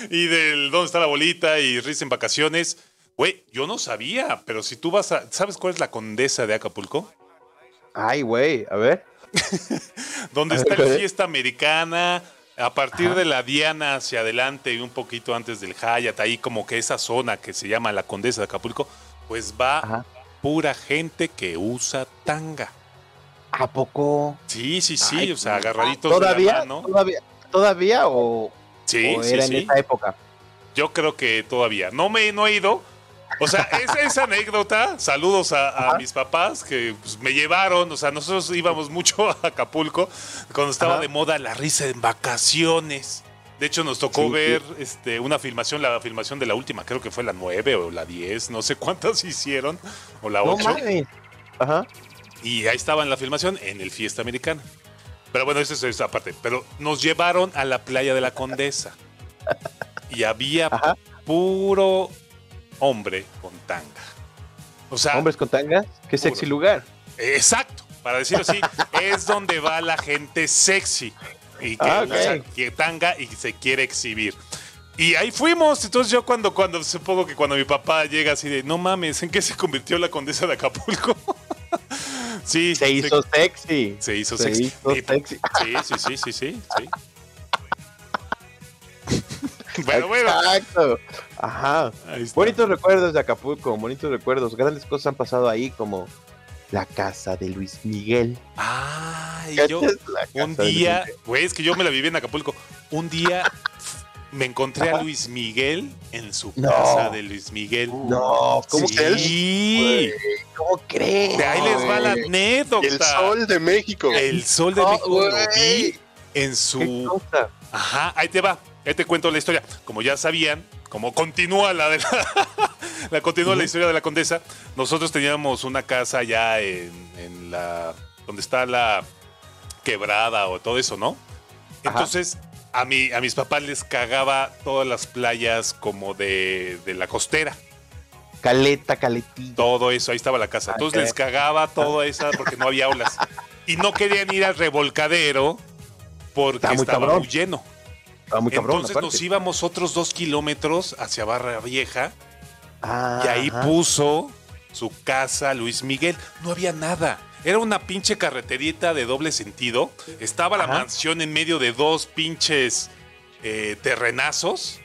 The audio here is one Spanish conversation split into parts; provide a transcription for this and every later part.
y del dónde está la bolita y risa en vacaciones. Güey, yo no sabía, pero si tú vas a. ¿Sabes cuál es la condesa de Acapulco? Ay, güey, a ver. Donde está la fiesta americana, a partir de la Diana hacia adelante y un poquito antes del Hyatt, ahí como que esa zona que se llama la Condesa de Acapulco, pues va pura gente que usa tanga. ¿A poco? Sí, sí, sí, o sea, agarraditos ¿Todavía, de la mano. ¿Todavía, todavía o, Sí, o era sí. en esa época? Yo creo que todavía. No me no he ido. O sea, esa, esa anécdota, saludos a, a mis papás que pues, me llevaron, o sea, nosotros íbamos mucho a Acapulco cuando estaba Ajá. de moda la risa en vacaciones. De hecho, nos tocó Sí, sí. ver este, una filmación, la filmación de la última, creo que fue la 9 o la 10, no sé cuántas hicieron, o la No 8. mames. Ajá. Y ahí estaba en la filmación en el Fiesta Americana. Pero bueno, eso es esa parte. Pero nos llevaron a la playa de la Condesa. Y había Ajá. puro hombre con tanga. O sea, Hombres con tangas, qué sexy lugar. exacto. Para decirlo así, es donde va la gente sexy. Y que Ah, ok. usa que tanga y se quiere exhibir. Y ahí fuimos. Entonces yo cuando, cuando supongo que cuando mi papá llega así de, no mames, ¿en qué se convirtió la condesa de Acapulco? sí. Se hizo sexy. Se hizo Se sexy. hizo Y- sexy. Sí, sí, sí, sí, sí. sí. bueno, bueno. Exacto. Ajá. Bonitos recuerdos de Acapulco, bonitos recuerdos. Grandes cosas han pasado ahí, como la casa de Luis Miguel. Ay, ¿Qué yo un día, güey, es que yo me la viví en Acapulco. Un día me encontré a Luis Miguel en su No. casa de Luis Miguel. No, ¿cómo sí. crees? ¿Cómo crees? De ahí les va la anécdota. El sol de México. El sol de México lo güey. vi en ¿Qué su? Ajá, ahí te va. Ahí te cuento la historia. Como ya sabían, como continúa la de la, la continúa la historia de la condesa, nosotros teníamos una casa ya en, en la donde está la quebrada o todo eso, ¿no? Ajá. Entonces, a mi, a mis papás les cagaba todas las playas como de, de la costera. Caleta, caletilla. Todo eso, ahí estaba la casa. Entonces Ok. les cagaba todo esa porque no había olas. Y no querían ir al revolcadero porque muy estaba cabrón. muy lleno. Ah, muy cabrón, Entonces nos íbamos otros dos kilómetros hacia Barra Vieja Ah, y ahí ajá. puso su casa Luis Miguel. No había nada. Era una pinche carreterita de doble sentido. Estaba la Ajá. mansión en medio de dos pinches eh, terrenazos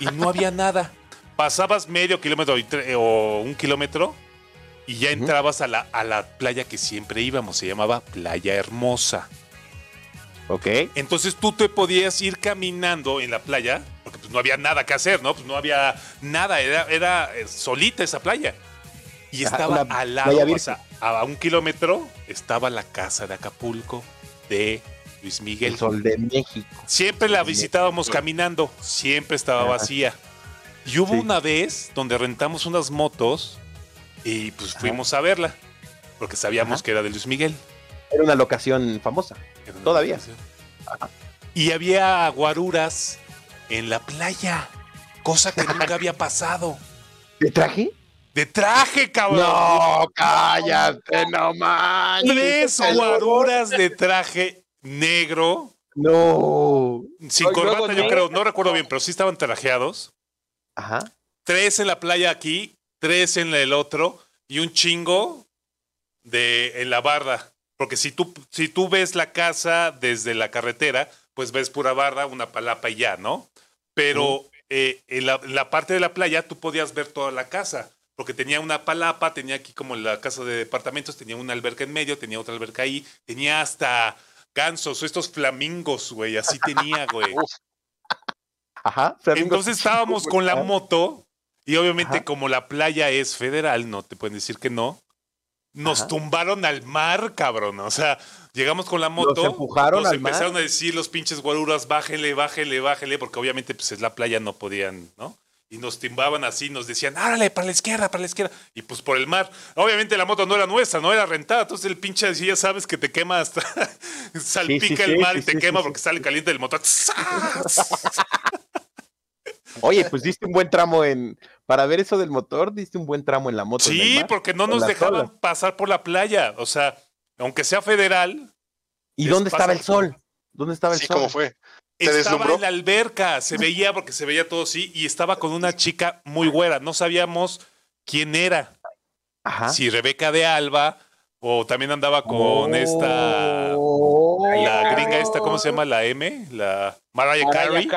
y no había nada. Pasabas medio kilómetro y o un kilómetro y ya entrabas a la, a la playa que siempre íbamos. Se llamaba Playa Hermosa. Ok. Entonces tú te podías ir caminando en la playa, porque pues no había nada que hacer, ¿no? Pues no había nada, era, era eh, solita esa playa. Y estaba una al lado, o sea, a un kilómetro, estaba la casa de Acapulco de Luis Miguel. El sol de México. Siempre la visitábamos caminando, siempre estaba vacía. Y hubo Sí. una vez donde rentamos unas motos y pues fuimos a verla, porque sabíamos Ajá. que era de Luis Miguel. Era una locación famosa. Una Todavía. locación. Y había guaruras en la playa, cosa que nunca había pasado. ¿De traje? De traje, cabrón. No, cállate, no manches. Tres guaruras de traje negro, No. sin corbata, yo creo, no recuerdo bien, pero sí estaban trajeados. Ajá. Tres en la playa aquí, tres en el otro y un chingo de en la barda. Porque si tú, si tú ves la casa desde la carretera, pues ves pura barda, una palapa y ya, ¿no? Pero eh, en, la, en la parte de la playa tú podías ver toda la casa. Porque tenía una palapa, tenía aquí como la casa de departamentos, tenía una alberca en medio, tenía otra alberca ahí, tenía hasta gansos, estos flamingos, güey, así tenía, güey. Ajá. flamingos. Entonces estábamos con la moto y obviamente Ajá. como la playa es federal, no te pueden decir que no. Nos Ajá. tumbaron al mar, cabrón. O sea, llegamos con la moto. empujaron nos al mar? empezaron a decir los pinches guaruras, bájenle, bájenle, bájenle, porque obviamente pues es la playa, no podían, ¿no? Y nos timbaban así, nos decían, árale, para la izquierda, para la izquierda. Y pues por el mar. Obviamente la moto no era nuestra, no era rentada. Entonces el pinche así ya sabes que te quema hasta salpica sí, el mar sí, y te sí, quema sí, porque sale caliente del motor. Oye, pues diste un buen tramo en. Para ver eso del motor, diste un buen tramo en la moto. el Sí, mar, porque no nos dejaban pasar por la playa. O sea, aunque sea federal, ¿Y dónde estaba el sol? ¿Dónde estaba el sí, sol? ¿cómo fue? Estaba deslumbró? en la alberca, se veía porque se veía todo así y estaba con una chica muy güera. No sabíamos quién era. Ajá. Si Rebeca de Alba o también andaba con esta Oh. la gringa esta, ¿cómo se llama? La M, la Mariah Carey.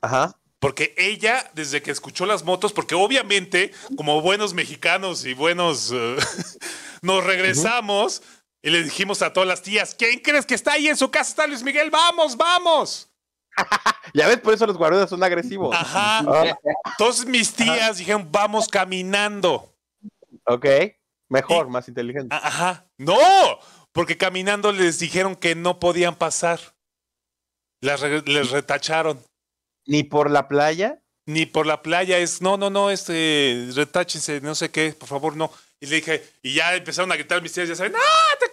Ajá. Porque ella, desde que escuchó las motos, porque obviamente, como buenos mexicanos y buenos, eh, nos regresamos y le dijimos a todas las tías, ¿quién crees que está ahí en su casa? Está Luis Miguel, vamos, vamos. Ya ves, por eso los guarudas son agresivos. Ajá. Ah, Entonces mis tías dijeron, vamos caminando. ok. Mejor, más inteligente. Ajá. No, porque caminando les dijeron que no podían pasar. Las re- les retacharon. Ni por la playa. Ni por la playa es, no, no, no, este, retáchense, no sé qué, por favor, no. Y le dije, y ya empezaron a gritar mis tías, ya saben, ¡ah, te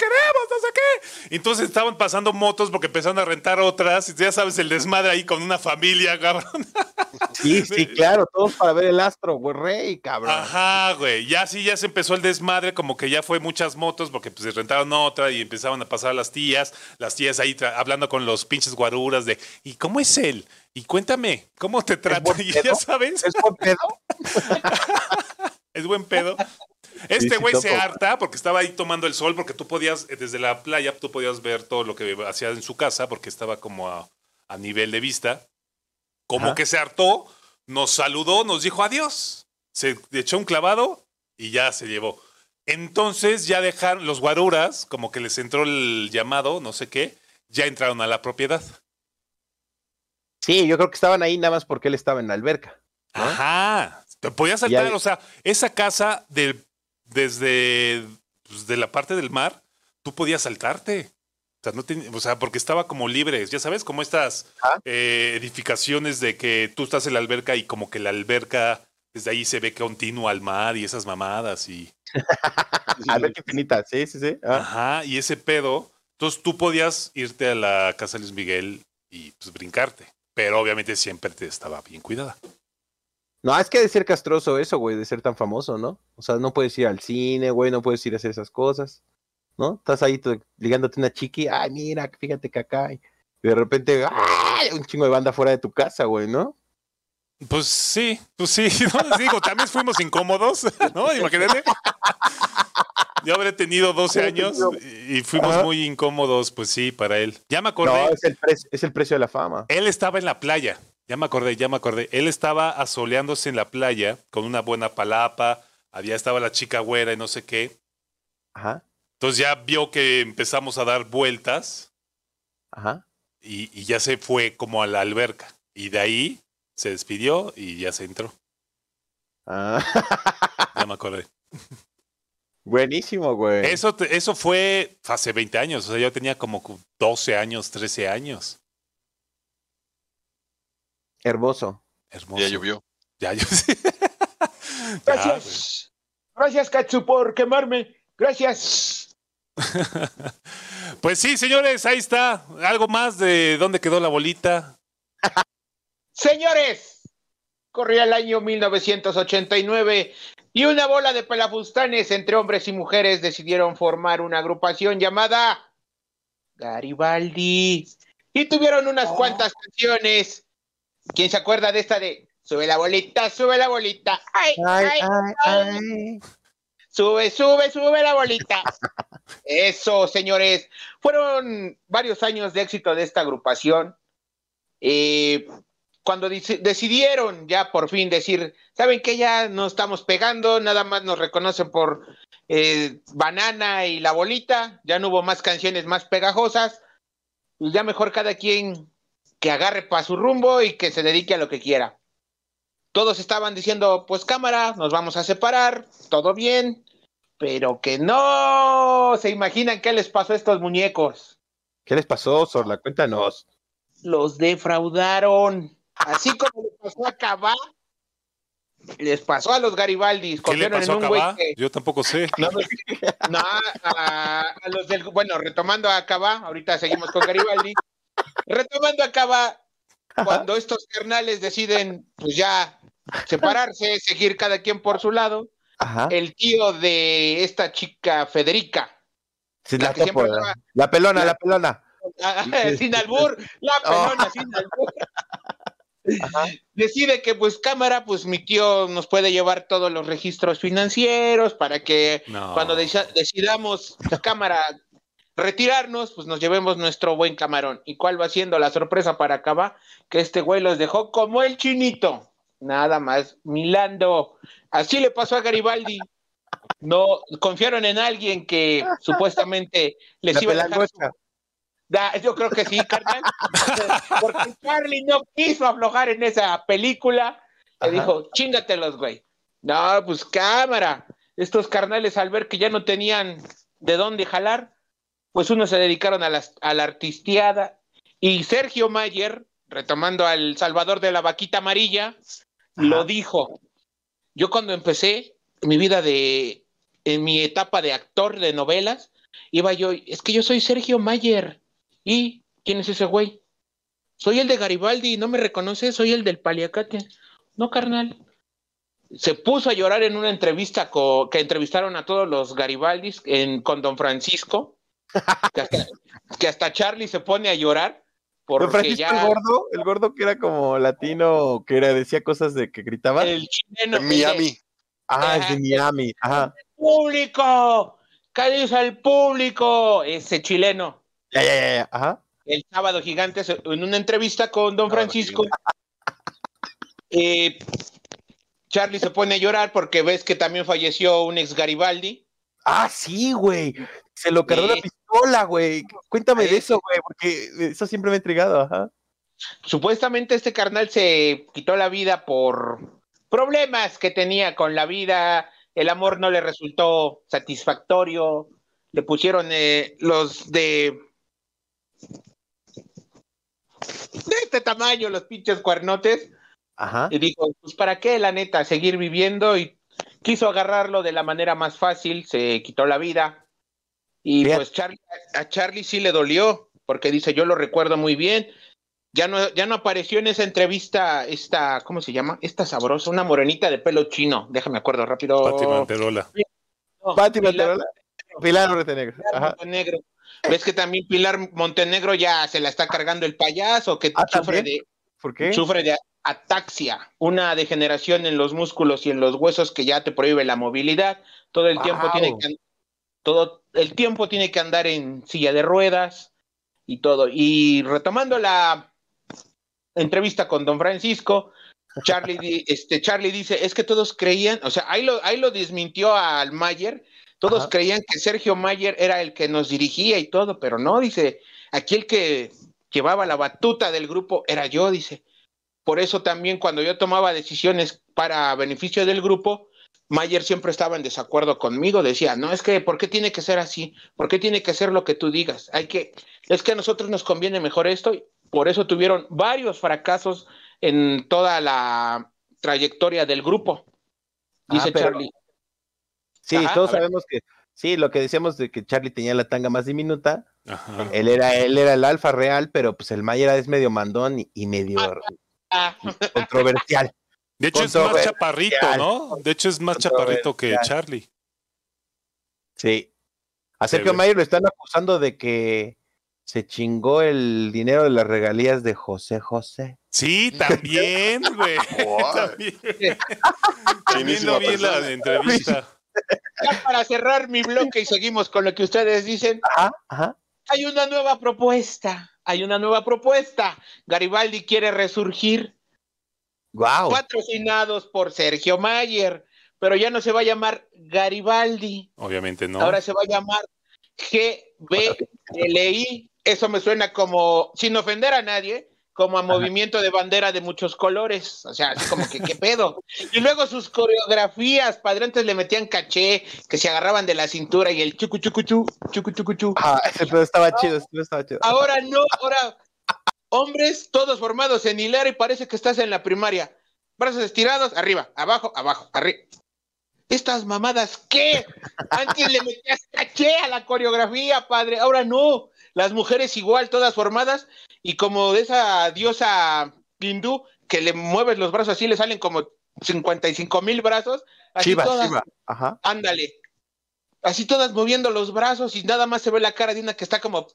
qué! Entonces estaban pasando motos porque empezaron a rentar otras, y ya sabes, el desmadre ahí con una familia, cabrón. Sí, sí, claro, todos para ver el astro, güey, rey, cabrón. Ajá, güey. Ya sí, ya se empezó el desmadre, como que ya fue muchas motos, porque pues se rentaron otra y empezaban a pasar las tías, las tías ahí hablando con los pinches guaruras de, ¿y cómo es él? Y cuéntame, ¿cómo te trata? Y ya sabes, ¿Es buen pedo? es buen pedo. Este güey se harta porque estaba ahí tomando el sol, porque tú podías, eh, desde la playa, tú podías ver todo lo que hacía en su casa, porque estaba como a, a nivel de vista. Como Ajá. que se hartó, nos saludó, nos dijo adiós. Se echó un clavado y ya se llevó. Entonces ya dejaron, los guaruras, como que les entró el llamado, no sé qué, ya entraron a la propiedad. Sí, yo creo que estaban ahí nada más porque él estaba en la alberca. ¿no? Ajá. Te podías saltar, Ya- o sea, esa casa del, desde pues, de la parte del mar, tú podías saltarte. O sea, no ten- o sea, porque estaba como libre, ya sabes, como estas eh, edificaciones de que tú estás en la alberca y como que la alberca desde ahí se ve continua al mar y esas mamadas y Alberca infinita, sí, sí, sí. Ah. ajá, y ese pedo. Entonces tú podías irte a la casa de Luis Miguel y pues brincarte, pero obviamente siempre te estaba bien cuidada. No, es que de ser castroso eso, güey, de ser tan famoso, ¿no? O sea, no puedes ir al cine, güey, no puedes ir a hacer esas cosas, ¿no? Estás ahí ligándote una chiqui, ay, mira, fíjate que acá, y de repente, ¡ay! un chingo de banda fuera de tu casa, güey, ¿no? Pues sí, pues sí, ¿no? digo, también fuimos incómodos, ¿no? Imagínate. Yo habré tenido 12 años y fuimos Ajá. muy incómodos, pues sí, para él. Ya me acordé, No, es el, es el precio de la fama. él estaba en la playa, ya me acordé, ya me acordé. Él estaba asoleándose en la playa con una buena palapa, había estaba la chica güera y no sé qué. Ajá, Entonces ya vio que empezamos a dar vueltas ajá. y, y ya se fue como a la alberca. Y de ahí se despidió y ya se entró. Ah, Ya me acordé. buenísimo, güey. Eso, eso fue hace 20 años, o sea, yo tenía como 12 años, 13 años. Hermoso. Hermoso. Ya llovió. Ya. Ya, Gracias. Gracias, Katsu, por quemarme. Gracias. Pues sí, señores, ahí está. Algo más de dónde quedó la bolita. Señores, corría el año 1989 y una bola de pelafustanes entre hombres y mujeres decidieron formar una agrupación llamada Garibaldi y tuvieron unas cuantas canciones. ¿Quién se acuerda de esta de Sube la bolita, sube la bolita? Ay, Ay, ay, ay, ay. Sube, sube, sube la bolita. Eso, señores. Fueron varios años de éxito de esta agrupación. Eh, cuando decidieron ya por fin decir, ¿saben que Ya no estamos pegando, nada más nos reconocen por eh, Banana y la bolita, ya no hubo más canciones más pegajosas, y ya mejor cada quien que agarre para su rumbo y que se dedique a lo que quiera. Todos estaban diciendo, pues cámara, nos vamos a separar, todo bien, pero que no se imaginan qué les pasó a estos muñecos. ¿Qué les pasó, Sorla? Cuéntanos. Los defraudaron. Así como les pasó a Cabá, les pasó a los Garibaldis. ¿Qué le pasó a en un Cabá? que- Yo tampoco sé. No, no, a, a los del. Bueno, retomando a Cabá, ahorita seguimos con Garibaldi. Retomando a Cabá, cuando estos carnales deciden, pues ya separarse, seguir cada quien por su lado, Ajá. el tío de esta chica Federica, Sí, la que pelona, la- la pelona. sin albur, la pelona, sin albur. Decide que pues cámara, pues mi tío nos puede llevar todos los registros financieros para que No. cuando deci- decidamos la cámara retirarnos, pues nos llevemos nuestro buen camarón. ¿Y cuál va siendo la sorpresa para acá? Que este güey los dejó como el chinito. Nada más, Milando. Así le pasó a Garibaldi. No confiaron en alguien que supuestamente les La iba a dejar su-. Da, yo creo que sí, carnal. Porque Charlie no quiso aflojar en esa película. Le Ajá. dijo, chingatelos, güey. No, pues cámara. Estos carnales, al ver que ya no tenían de dónde jalar, pues unos se dedicaron a, las- a la artisteada. Y Sergio Mayer, retomando al Salvador de la Vaquita Amarilla, lo dijo. Yo cuando empecé mi vida de, en mi etapa de actor de novelas, iba yo, es que yo soy Sergio Mayer. ¿Y quién es ese güey? Soy el de Garibaldi, ¿no me reconoces? Soy el del Paliacate. No, carnal. Se puso a llorar en una entrevista que entrevistaron a todos los Garibaldis en, con Don Francisco, que hasta, que hasta Charlie se pone a llorar porque Francisco ya el gordo, el gordo que era como latino, que era, decía cosas de que gritaba. el chileno, En el de- Miami. Ah, es de Miami. Ajá. público, ¿qué dice el público? Ese chileno. Ya, ya, ya, ya. Ajá. el sábado gigante en una entrevista con Don Francisco. eh, Charlie se pone a llorar porque ves que también falleció un ex Garibaldi. Ah, sí, güey. Se lo cargó Sí. la pistola, güey. Cuéntame Ahí de es. eso, güey, porque eso siempre me ha intrigado, ajá. Supuestamente este carnal se quitó la vida por problemas que tenía con la vida. El amor no le resultó satisfactorio. Le pusieron eh, los de de este tamaño, los pinches cuernotes. Ajá. Y dijo, pues para qué, la neta, seguir viviendo y quiso agarrarlo de la manera más fácil, se quitó la vida. Y pues Charlie, a Charlie sí le dolió, porque dice, yo lo recuerdo muy bien. Ya no, ya no apareció en esa entrevista esta, ¿cómo se llama? Esta sabrosa, una morenita de pelo chino. Déjame acuerdo rápido. Pati Manterola. No, Pati Pilar- Manterola. Pilar Montenegro. Pilar Ajá. Montenegro. ¿Ves que también Pilar Montenegro ya se la está cargando el payaso, que Ah, sufre de, ¿Por qué? sufre de ataxia, una degeneración en los músculos y en los huesos que ya te prohíbe la movilidad. Todo el tiempo tiene que todo el tiempo tiene que andar en silla de ruedas y todo. Y retomando la entrevista con Don Francisco, Charlie, este, Charlie dice, es que todos creían, o sea, ahí lo, ahí lo desmintió al Mayer, todos Ajá. creían que Sergio Mayer era el que nos dirigía y todo, pero no, dice, aquí el que llevaba la batuta del grupo era yo, dice. Por eso también cuando yo tomaba decisiones para beneficio del grupo, Mayer siempre estaba en desacuerdo conmigo, decía, no, es que, ¿por qué tiene que ser así? ¿Por qué tiene que ser lo que tú digas? Hay que, es que a nosotros nos conviene mejor esto, y por eso tuvieron varios fracasos en toda la trayectoria del grupo, dice Ah, pero- Charlie. Sí, Ajá, todos sabemos que sí, lo que decíamos de que Charlie tenía la tanga más diminuta, Ajá. él era, él era el alfa real, pero pues el Mayer es medio mandón y, y medio Ah, controversial. De hecho, es más chaparrito, ¿no? De hecho, es más chaparrito que. Charlie. Sí. A Se Sergio. Mayer lo están acusando de que se chingó el dinero de las regalías de José José. Sí, también, güey. También. También lo vi en la entrevista. ya para cerrar mi bloque y seguimos con lo que ustedes dicen, Ajá, ajá. hay una nueva propuesta, hay una nueva propuesta. Garibaldi quiere resurgir, Wow. patrocinados por Sergio Mayer, pero ya no se va a llamar Garibaldi, Obviamente no. ahora se va a llamar GBLI. Eso me suena como, sin ofender a nadie, como a movimiento de bandera de muchos colores. O sea, así como que, ¿qué pedo? Y luego sus coreografías, padre, antes le metían caché, que se agarraban de la cintura y el chucu chucu chu, chucu chucu chu. Ese pedo estaba chido, pedo estaba chido. Ahora no, ahora hombres todos formados en hilera y parece que estás en la primaria. Brazos estirados, arriba, abajo, abajo, arriba. Estas mamadas, ¿qué? Antes le metías caché a la coreografía, padre. Ahora no. Las mujeres igual, todas formadas. Y como de esa diosa hindú que le mueves los brazos así, le salen como 55 mil brazos. Así Chiva, todas. chiva. Ajá. Ándale. Así todas moviendo los brazos y nada más se ve la cara de una que está como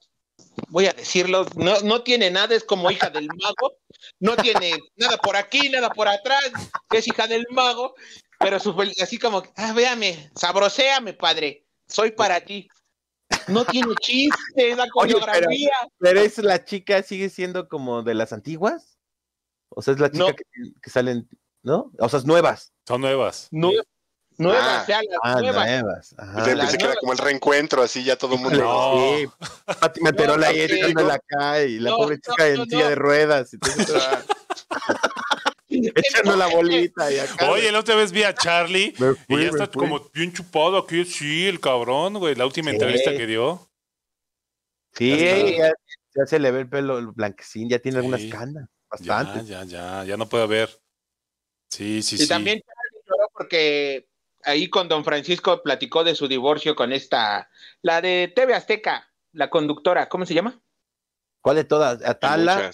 voy a decirlo, no, no tiene nada, es como hija del mago, no tiene nada por aquí, nada por atrás, es hija del mago, pero su, así como, ah, véame, sabroséame, padre, soy para ti. No tiene chiste, la coreografía. pero, es la chica, sigue siendo como de las antiguas. O sea, es la chica que, que, salen, ¿no? O sea, es nuevas. Son nuevas. No, Nuevas, ah, ya las ah, nuevas. nuevas. Ajá. Yo pensé que era como el reencuentro, así ya todo el mundo. No. Sí, Pati Materola ahí no, echándole acá y la No, pobre chica no, en silla de ruedas. y echando la bolita y acá. Oye, la otra vez vi a Charlie Me y ya me está fui. como bien chupado aquí, sí, el cabrón, güey. La última Sí. entrevista que dio. Sí, Ya ya, ya se le ve el pelo blanquecín, ya tiene algunas canas, Ya, bastante. ya, ya, ya no puede ver. Sí, sí, Y sí. también Charlie lloró porque ahí con don Francisco platicó de su divorcio con esta, la de TV Azteca, la conductora, ¿cómo se llama? ¿Cuál de todas? Atala.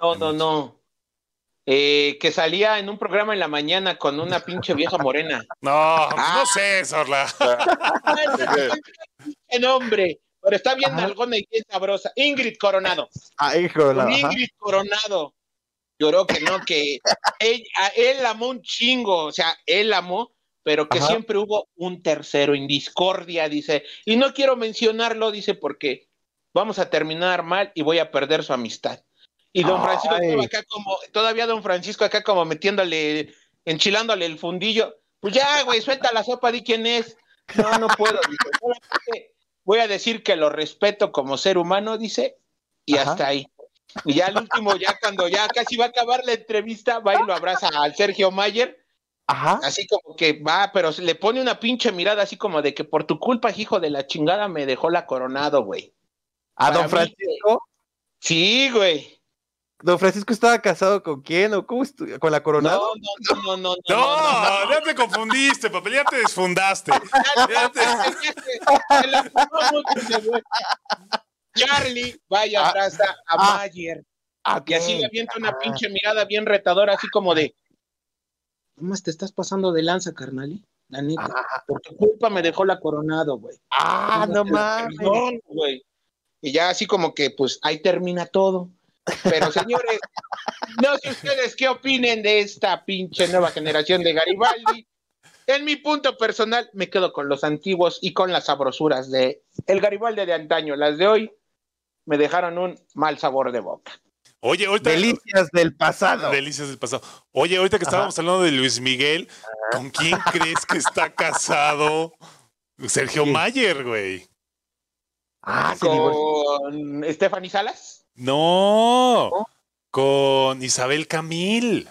No, no, no. Eh, que salía en un programa en la mañana con una pinche vieja morena. No, pues Ah. no sé, Sorla. ¡Qué nombre! Pero está bien nalgona y bien sabrosa. Ingrid Coronado. Ah, no, ajá. Ingrid Coronado. Lloró que no, que él, a él amó un chingo, o sea, él amó, pero que Ajá. siempre hubo un tercero en discordia, dice. Y no quiero mencionarlo, dice, porque vamos a terminar mal y voy a perder su amistad. Y don Francisco estaba acá como, todavía don Francisco acá como metiéndole, enchilándole el fundillo. Pues ya, güey, suelta la sopa, di quién es. No, no puedo, dice. Solamente voy a decir que lo respeto como ser humano, dice, y Ajá. hasta ahí. Y ya al último, ya cuando ya casi va a acabar la entrevista, va y lo abraza al Sergio Mayer, Ajá. así como que va, pero le pone una pinche mirada así como de que por tu culpa, hijo de la chingada, me dejó la coronado, güey. A para don mí, Francisco. Sí, güey. ¿Don Francisco estaba casado con quién o cómo con la No, coronado? no, no, no, no. No, ya te confundiste, papel, ya te desfundaste. Ya te-. Charlie va y abraza a ah, Mayer. Ah, Y así le avienta una Ah. pinche mirada bien retadora, así como de. Nomás te estás pasando de lanza, carnal. ¿eh? La neta. Ah, Por tu culpa me dejó la coronado, güey. ah, no mames. Güey. Y ya así como que, pues, ahí termina todo. Pero, señores, no sé ustedes qué opinen de esta pinche nueva generación de Garibaldi. En mi punto personal, me quedo con los antiguos y con las sabrosuras de el Garibaldi de antaño. Las de hoy me dejaron un mal sabor de boca. Oye, ahorita. Delicias del pasado. Delicias del pasado. Oye, ahorita que estábamos hablando de Luis Miguel, ¿con quién crees que está casado Sergio. Mayer, güey? Ah. Con Stephanie Salas. No, con Isabel Camil.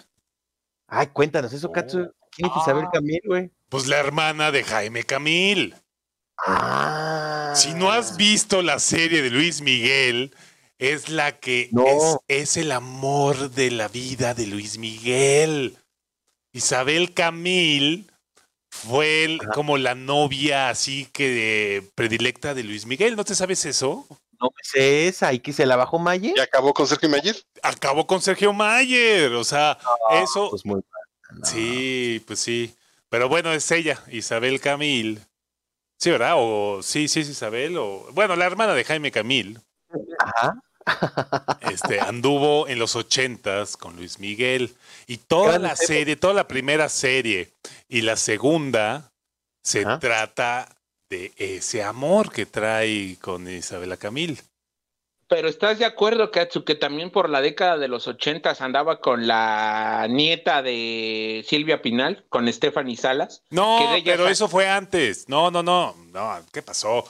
Ay, cuéntanos eso, Katsu. ¿Quién es Isabel Ah. Camil, güey? Pues la hermana de Jaime Camil. Ah. Si no has visto la serie de Luis Miguel, es la que No. es, es el amor de la vida de Luis Miguel. Isabel Camil fue el- como la novia así que eh, predilecta de Luis Miguel. ¿No te sabes eso? No me sé esa. ¿Y que se la bajó Mayer? ¿Y acabó con Sergio Mayer? Acabó con Sergio Mayer. O sea, eso. Pues muy mal. no. Sí, pues sí. Pero bueno, es ella, Isabel Camil. Sí, ¿verdad? O sí, sí, es Isabel. O bueno, la hermana de Jaime Camil. Ajá. Este, anduvo en los ochentas con Luis Miguel. Y toda la serie, toda la primera serie y la segunda se trata de ese amor que trae con Isabela Camil. Pero ¿estás de acuerdo, Katsu, que también por la década de los ochentas andaba con la nieta de Silvia Pinal, con Stephanie Salas? No, pero eso fue antes. No, no, no. No, ¿qué pasó?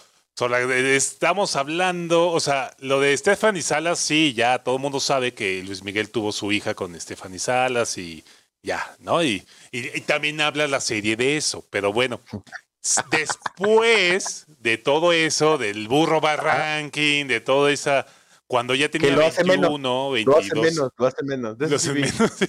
Eh, estamos hablando, o sea, lo de Stephanie Salas, sí, ya todo el mundo sabe que Luis Miguel tuvo su hija con Stephanie Salas y ya, ¿no? Y, y- y también habla la serie de eso, pero bueno, después de todo eso, del burro barranking, de toda esa, cuando ya tenía lo hace 21, Lo 22. hace menos, lo hace menos. Lo sí hace vi, menos, sí.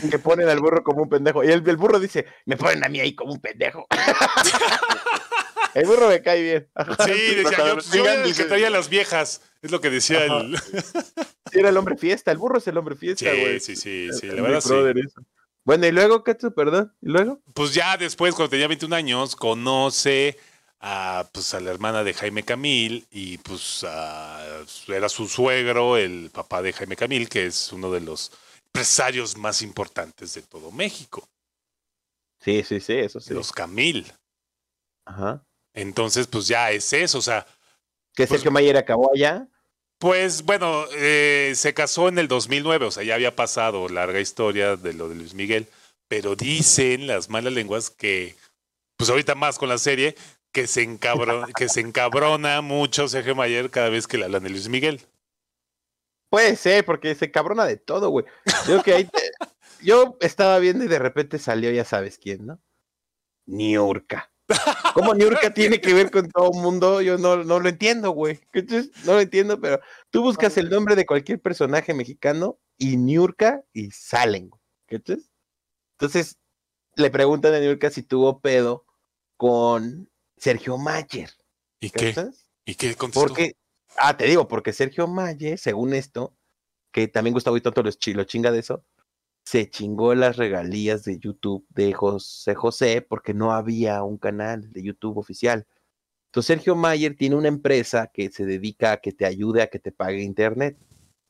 Que, que ponen al burro como un pendejo. Y el, el burro dice, me ponen a mí ahí como un pendejo. el burro me cae bien. Sí, decía, yo, cuando yo era el que traía las viejas, es lo que decía Ajá. el... Sí, era el hombre fiesta. El burro es el hombre fiesta, Sí, güey. sí, sí, sí, Es la verdad sí. eso. Bueno, y luego, Katsu, perdón. ¿Y luego? Pues ya después, cuando tenía 21 años, conoce a, pues, a la hermana de Jaime Camil y pues a- era su suegro, el papá de Jaime Camil, que es uno de los empresarios más importantes de todo México, Sí, sí, sí, eso sí. los Camil. Ajá. Entonces, pues ya es eso, o sea, Que Pues- Sergio Mayer acabó allá. Pues bueno, eh, se casó en el 2009, o sea, ya había pasado larga historia de lo de Luis Miguel, pero dicen las malas lenguas que, pues ahorita más con la serie, que se, encabro- que se encabrona mucho Sergio Mayer cada vez que le hablan de Luis Miguel. Puede ser, porque se cabrona de todo, güey. Yo que ahí te- Yo estaba viendo y de repente salió, ya sabes quién, ¿no? Niurka. ¿Cómo Niurka tiene que ver con todo el mundo? Yo no, no lo entiendo, güey. No lo entiendo, pero tú buscas el nombre de cualquier personaje mexicano y Niurka y salen, güey. ¿Cachas? Entonces, le preguntan a Niurka si tuvo pedo con Sergio Mayer. ¿Y qué? ¿cachas? ¿Y qué contestó? Porque, ah, te digo, porque Sergio Maye, según esto, que también Gustavo y Tonto lo, chi- lo chinga de eso, se chingó las regalías de YouTube de José José porque no había un canal de YouTube oficial. Entonces Sergio Mayer tiene una empresa que se dedica a que te ayude a que te pague internet.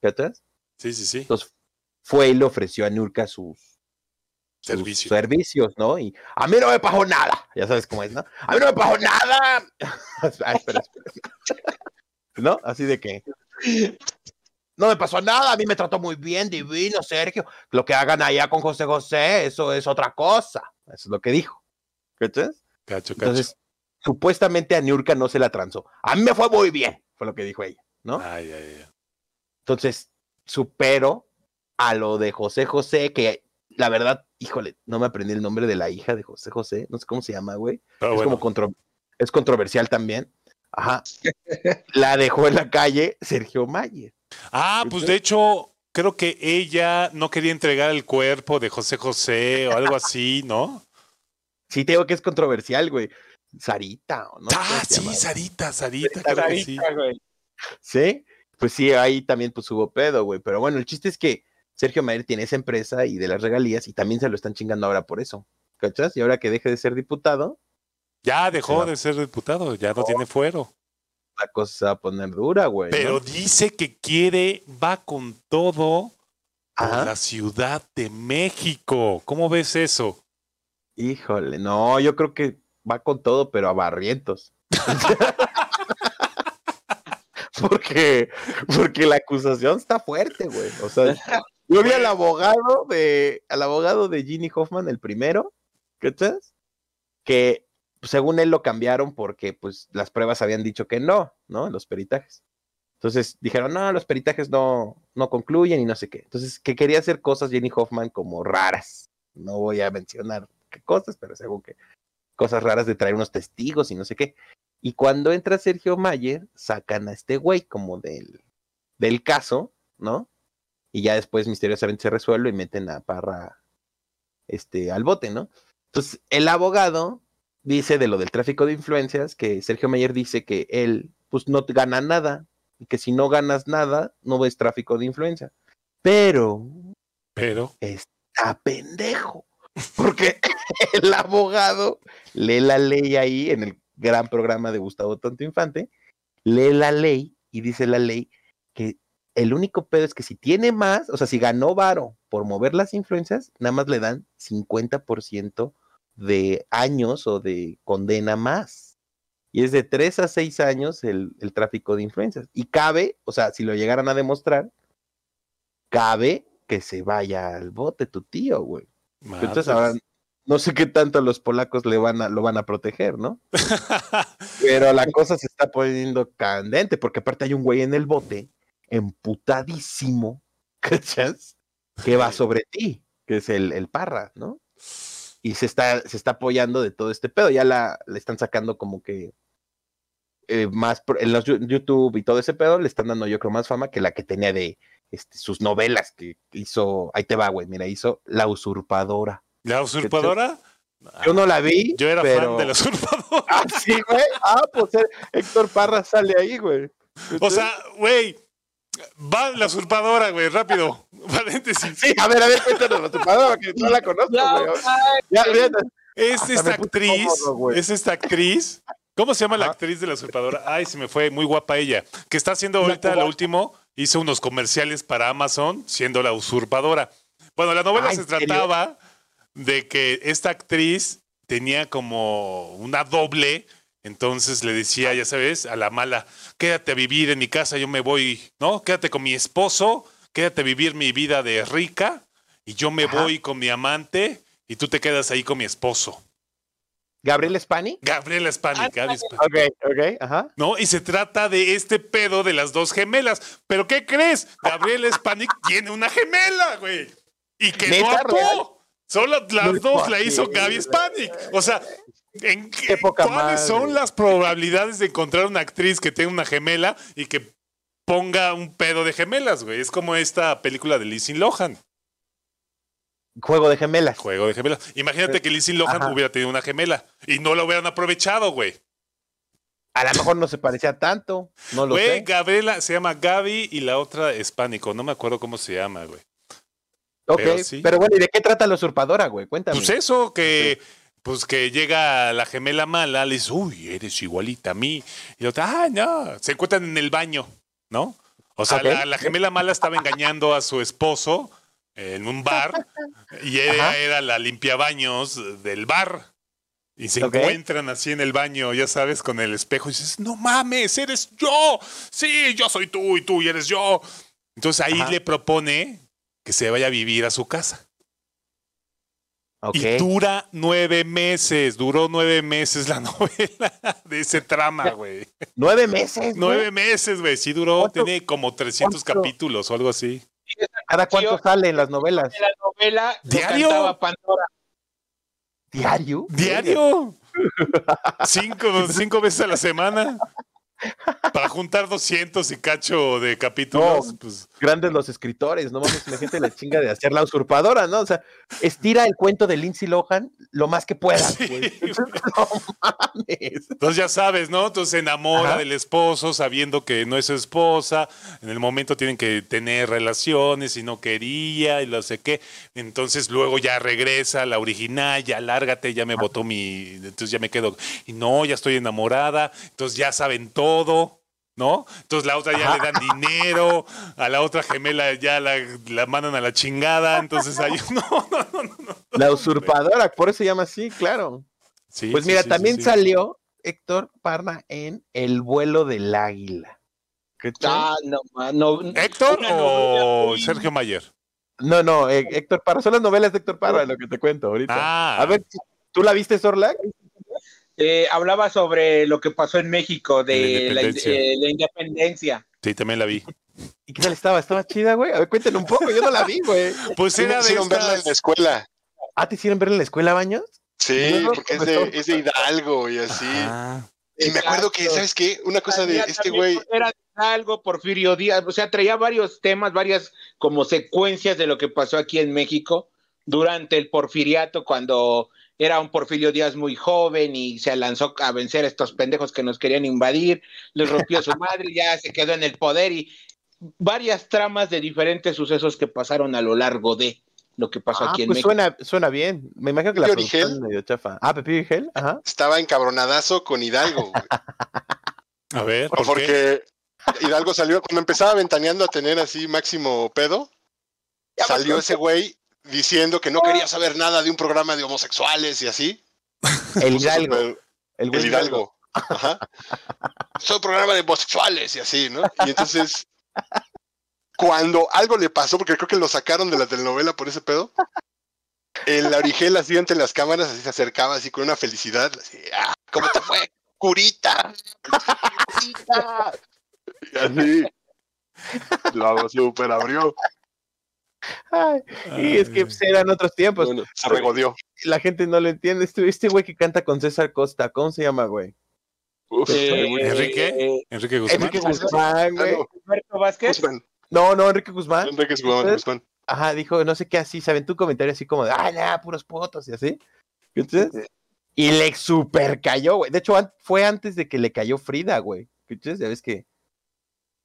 ¿Cachas? Sí, sí, sí. Entonces fue y le ofreció a Nurka sus Servicio. servicios, ¿no? Y a mí no me pagó nada. Ya sabes cómo es, ¿no? A mí no me pagó nada. Ay, espera, espera. ¿No? Así de que. No me pasó nada, a mí me trató muy bien, divino, Sergio. Lo que hagan allá con José José, eso es otra cosa. Eso es lo que dijo. ¿Cachas? Cacho, cacho. Entonces, supuestamente a Niurka no se la transó. A mí me fue muy bien, fue lo que dijo ella, ¿no? Ay, ay, ay. Entonces, supero a lo de José José, que la verdad, híjole, no me aprendí el nombre de la hija de José José, no sé cómo se llama, güey. Pero es bueno, como contro- es controversial también. Ajá. la dejó en la calle Sergio Mayer. Ah, pues de hecho, creo que ella no quería entregar el cuerpo de José José o algo así, ¿no? Sí, te digo que es controversial, güey. Sarita, ¿o ¿no? ah, ¿Cómo se sí? Sarita, Sarita, Sarita, creo que sí. güey. Sí, pues sí, ahí también pues hubo pedo, güey. Pero bueno, el chiste es que Sergio Mayer tiene esa empresa y de las regalías y también se lo están chingando ahora por eso. ¿Cachas? Y ahora que deje de ser diputado, Ya dejó de ser diputado, ya no tiene fuero. la cosa se va a poner dura, güey. ¿no? Pero dice que quiere, va con todo Ajá. la Ciudad de México. ¿Cómo ves eso? Híjole, no, yo creo que va con todo, pero a barrientos. porque, porque la acusación está fuerte, güey. O sea, yo vi al abogado de, al abogado de Ginny Hoffman, el primero, ¿cachas? Que pues, según él lo cambiaron porque pues las pruebas habían dicho que no, ¿no? Los peritajes. Entonces dijeron, no, los peritajes no, no concluyen y no sé qué. Entonces, que quería hacer cosas Jenny Hoffman como raras. No voy a mencionar qué cosas, pero según que cosas raras de traer unos testigos y no sé qué. Y cuando entra Sergio Mayer, sacan a este güey como del, del caso, ¿no? Y ya después misteriosamente se resuelve y meten a Parra este, al bote, ¿no? Entonces, el abogado dice de lo del tráfico de influencias que Sergio Mayer dice que él, pues, no gana nada y que si no ganas nada, no ves tráfico de influencia. Pero Pero, está pendejo. Porque el abogado lee la ley ahí en el gran programa de Gustavo Tonto Infante, lee la ley y dice la ley que el único pedo es que si tiene más, o sea, si ganó varo por mover las influencias, nada más le dan 50% de años o de condena más. Y es de 3 a 6 años el, el tráfico de influencias. Y cabe, o sea, si lo llegaran a demostrar, cabe que se vaya al bote tu tío, güey. Entonces madres. ahora no sé qué tanto los polacos le van a, lo van a proteger, ¿no? Pero la cosa se está poniendo candente, porque aparte hay un güey en el bote, emputadísimo, ¿cachas? Que va sobre ti, que es el, el parra, ¿no? Y se está, se está apoyando de todo este pedo. Ya la, le están sacando como que eh, más en los YouTube y todo ese pedo, le están dando yo creo más fama que la que tenía de este, sus novelas que hizo, ahí te va, güey, mira, hizo La Usurpadora. ¿La usurpadora? Yo no la vi. Yo era pero... fan de la usurpadora. Ah, sí, güey. Ah, pues eh, Héctor Parra sale ahí, güey. O sea, güey, va la usurpadora, güey, rápido. Paréntesis. Sí, a ver, a ver, cuéntanos la usurpadora, que no la conozco, No, güey. Ya, ya, Es esta actriz, cómodo, es esta actriz. ¿Cómo se llama la actriz de la usurpadora? Ay, se me fue, muy guapa ella. Que está haciendo ahorita lo último, hizo unos comerciales para Amazon siendo la usurpadora. Bueno, la novela Ah, se trataba de que esta actriz tenía como una doble, entonces le decía, ya sabes, a la mala, quédate a vivir en mi casa, yo me voy, ¿no? Quédate con mi esposo, quédate a vivir mi vida de rica y yo me Ajá. voy con mi amante y tú te quedas ahí con mi esposo. ¿Gabriel Spani? Spanik. Ok, ok, ajá. ¿no? Y se trata de este pedo de las dos gemelas. ¿Pero qué crees? Gabriel Spanik tiene una gemela, güey. Y que no ¿Neta, actuó. Solo las dos la hizo. Gaby Spanik. O sea, ¿en qué, Qué poca ¿cuáles madre. son las probabilidades de encontrar una actriz que tenga una gemela y que ponga un pedo de gemelas, güey? Es como esta película de Lizzie Lohan, Juego de gemelas. Juego de Gemelas. Imagínate que Lizzie Lohan Ajá. hubiera tenido una gemela y no la hubieran aprovechado, güey. A lo mejor no se parecía tanto. No lo Güey, sé. Gabriela se llama Gaby y la otra es Pánico. No me acuerdo cómo se llama, güey. Ok, pero pero, sí. bueno, ¿y de qué trata la usurpadora, güey? Cuéntame. Pues eso, que pues que llega la gemela mala, le dice, uy, eres igualita a mí. Y la otra, ah, no. Se encuentran en el baño, ¿no? O sea, la, la gemela mala estaba engañando a su esposo en un bar y ella Ajá. era la limpiabaños del bar. Y se encuentran así en el baño, ya sabes, con el espejo y dices, no mames, eres yo. Sí, yo soy tú y tú y eres yo. Entonces ahí Ajá. le propone que se vaya a vivir a su casa. Y dura nueve meses, duró nueve meses la novela de ese trama, güey. ¿Nueve meses? güey? Nueve meses, güey, sí duró, ¿Cuánto- tiene como 300 cuánto? capítulos o algo así. ¿Cada cuánto salen las novelas? De la novela ¿Diario? cantaba Pandora. ¿Diario? ¿Diario? cinco, cinco veces a la semana. Para juntar 200 y cacho de capítulos, No. pues Grandes los escritores, no mames, la gente la chinga de hacer la usurpadora, ¿no? O sea, estira el cuento de Lindsay Lohan lo más que pueda, Sí. No mames. Entonces ya sabes, ¿no? Entonces se enamora Ajá. del esposo sabiendo que no es su esposa. En el momento tienen que tener relaciones y no quería y no sé qué. Entonces luego ya regresa la original, ya lárgate, ya me votó mi... Entonces ya me quedo... Y no, ya estoy enamorada. Entonces ya saben todo. ¿No? Entonces la otra ya Ajá. le dan dinero, a la otra gemela ya la, la mandan a la chingada, entonces ahí no, no, no, no, no. La usurpadora, por eso se llama así, claro. Sí, Pues mira, sí, también sí, sí. salió Héctor Parra en El vuelo del águila. ¿Qué tal? Ah, no. ¿Héctor o Sergio Mayer? No, no, eh, Héctor Parra, son las novelas de Héctor Parra lo que te cuento ahorita. Ah. A ver, ¿tú la viste, Sorlac? Eh, hablaba sobre lo que pasó en México De de la la, independencia. eh, la independencia. Sí, también la vi. ¿Y qué tal estaba? ¿Estaba chida, güey? A ver, cuéntanos un poco, yo no la vi, güey. Pues era de hicieron verla en estas... la escuela. Ah, ¿te hicieron ver en la escuela, Baños? Sí, No, porque es de, es de Hidalgo y así. Ah, Y me acuerdo que. ¿sabes qué? Una cosa de este güey. Era algo, Porfirio Díaz, o sea, traía varios temas, varias como secuencias de lo que pasó aquí en México durante el porfiriato, cuando era un Porfirio Díaz muy joven y se lanzó a vencer a estos pendejos que nos querían invadir, les rompió su madre, ya se quedó en el poder y varias tramas de diferentes sucesos que pasaron a lo largo de lo que pasó Ah, aquí en pues México. suena, suena bien. Me imagino que la Pepillo producción Origel. es medio chafa. Ah, Pepillo Origel, ajá. Estaba encabronadazo con Hidalgo. güey. a ver, ¿por qué? porque Hidalgo salió, cuando empezaba ventaneando a tener así máximo pedo, Ya me salió acordé. ese güey diciendo que no quería saber nada de un programa de homosexuales y así. El Hidalgo. El, Hidalgo. Ajá. Soy un programa de homosexuales y así, ¿no? Y entonces, cuando algo le pasó, porque creo que lo sacaron de la telenovela por ese pedo, el Origel así ante las cámaras así se acercaba así con una felicidad, así, ah, ¿cómo te fue? Curita. Curita. Y así. Lo super abrió. Ay, y es que eran otros tiempos. Bueno, se regodeó. La gente no lo entiende. Este, este güey que canta con César Costa, ¿cómo se llama, güey? Uf, Eh, ¿Enrique? eh, Enrique Guzmán. Enrique Guzmán, güey. Humberto Vázquez. Guzmán. No, no, Enrique Guzmán. Enrique Guzmán, Guzmán. Ajá, dijo, no sé qué así, ¿saben? Tu comentario así como de, ah, ya, puros potos y así. ¿Entonces? Y le super cayó, güey. De hecho, fue antes de que le cayó Frida, güey. ¿Escuchas? Ya ves que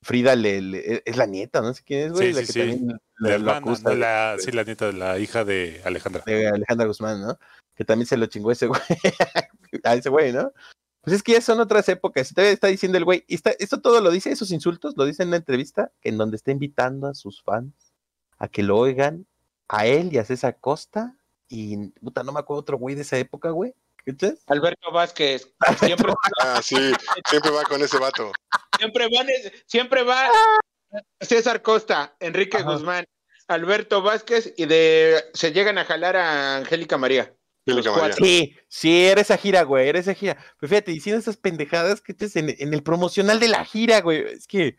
Frida le, le- es la nieta, no sé quién es, güey. Sí, la sí, que sí. también La hermana, acusa no, de- la, sí, la nieta de la hija de Alejandra. de Alejandra Guzmán, ¿no? Que también se lo chingó ese güey. a ese güey, ¿no? Pues es que ya son otras épocas. Todavía está diciendo el güey. y está- esto todo lo dice, esos insultos, lo dice en una entrevista en donde está invitando a sus fans a que lo oigan a él y a César Costa. Y puta, no me acuerdo otro güey de esa época, güey. ¿Escuchas? Alberto Vázquez, siempre, Ah, sí, siempre va con ese vato. siempre van, siempre va César Costa, Enrique Ajá. Guzmán, Alberto Vázquez y de se llegan a jalar a Angélica María. Angélica Los María. Sí, sí, era esa gira, güey, era esa gira. Pero fíjate, diciendo esas pendejadas que estés en, en el promocional de la gira, güey. Es que,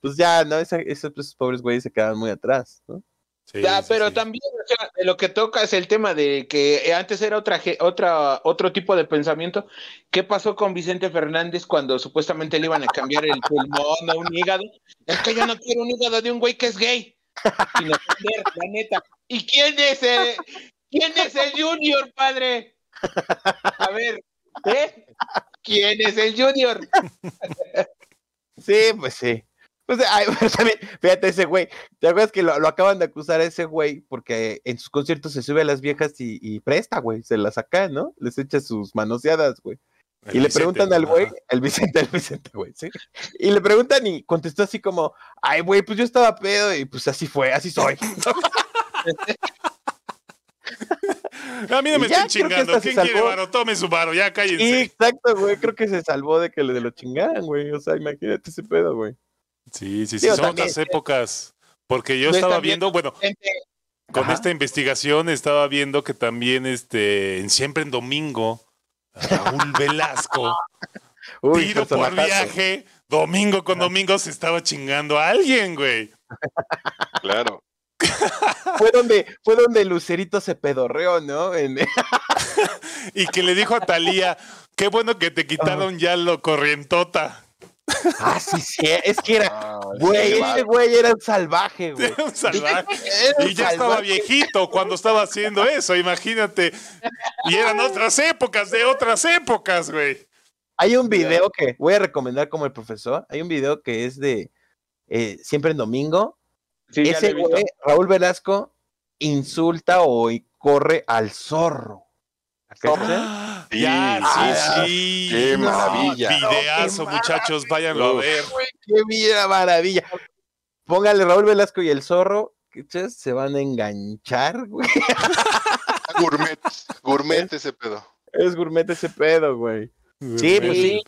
pues ya, ¿no? Esa- esos, esos pobres güeyes se quedan muy atrás, ¿no? Sí, Ya, sí, pero sí. también o sea, de lo que toca es el tema de que antes era otra, otra otro tipo de pensamiento. ¿Qué pasó con Vicente Fernández cuando supuestamente le iban a cambiar el pulmón o un hígado? Es que yo no quiero un hígado de un güey que es gay. Sin ofender, la neta. ¿Y quién es el, quién es el Junior, padre? A ver, ¿eh? ¿Quién es el Junior? Sí, pues sí. Pues, ay, pero también, fíjate ese güey. ¿Te acuerdas que lo, lo acaban de acusar a ese güey porque en sus conciertos se sube a las viejas y, y presta, güey? Se las saca, ¿no? Les echa sus manoseadas, güey. El Y le preguntan al güey, el Vicente, el Vicente, güey, ¿sí? Y le preguntan y contestó así como, ay, güey, pues yo estaba pedo y pues así fue, así soy. A mí no me que chingando. ¿Quién quiere varo? Tome su varo, ya cállense. exacto, güey, creo que se salvó de que le de lo chingaran, güey. O sea, imagínate ese pedo, güey. Sí, sí, sí, Digo, son también, otras épocas. Porque yo Pues estaba viendo, bueno, Gente, con Ajá. esta investigación estaba viendo que también este, en Siempre en Domingo, Raúl Velasco, Uy, tiro por viaje, domingo con domingo se estaba chingando a alguien, güey. Claro. Fue donde, fue donde Lucerito se pedorreó, ¿no? En- Y que le dijo a Talía, qué bueno que te quitaron ya lo corrientota. Ah, sí, sí, es que era, Ah, güey, ese güey era un salvaje, güey. Era un salvaje. Era un Y ya estaba viejito cuando estaba haciendo eso, imagínate. Y eran otras épocas, de otras épocas, güey. Hay un video que voy a recomendar como el profesor. Hay un video que es de eh, siempre en domingo. sí, Ese güey, Raúl Velasco, insulta o y corre al zorro. ¿Cachai? Sí, ya, sí, sí. qué No, maravilla. Videazo, No, qué muchachos, váyanlo a ver. ¡Qué mira maravilla! Póngale Raúl Velasco y el zorro, ¿cachai? se van a enganchar, güey. Gourmet. Gourmet ese pedo. Es gourmet ese pedo, güey. Sí, pues sí.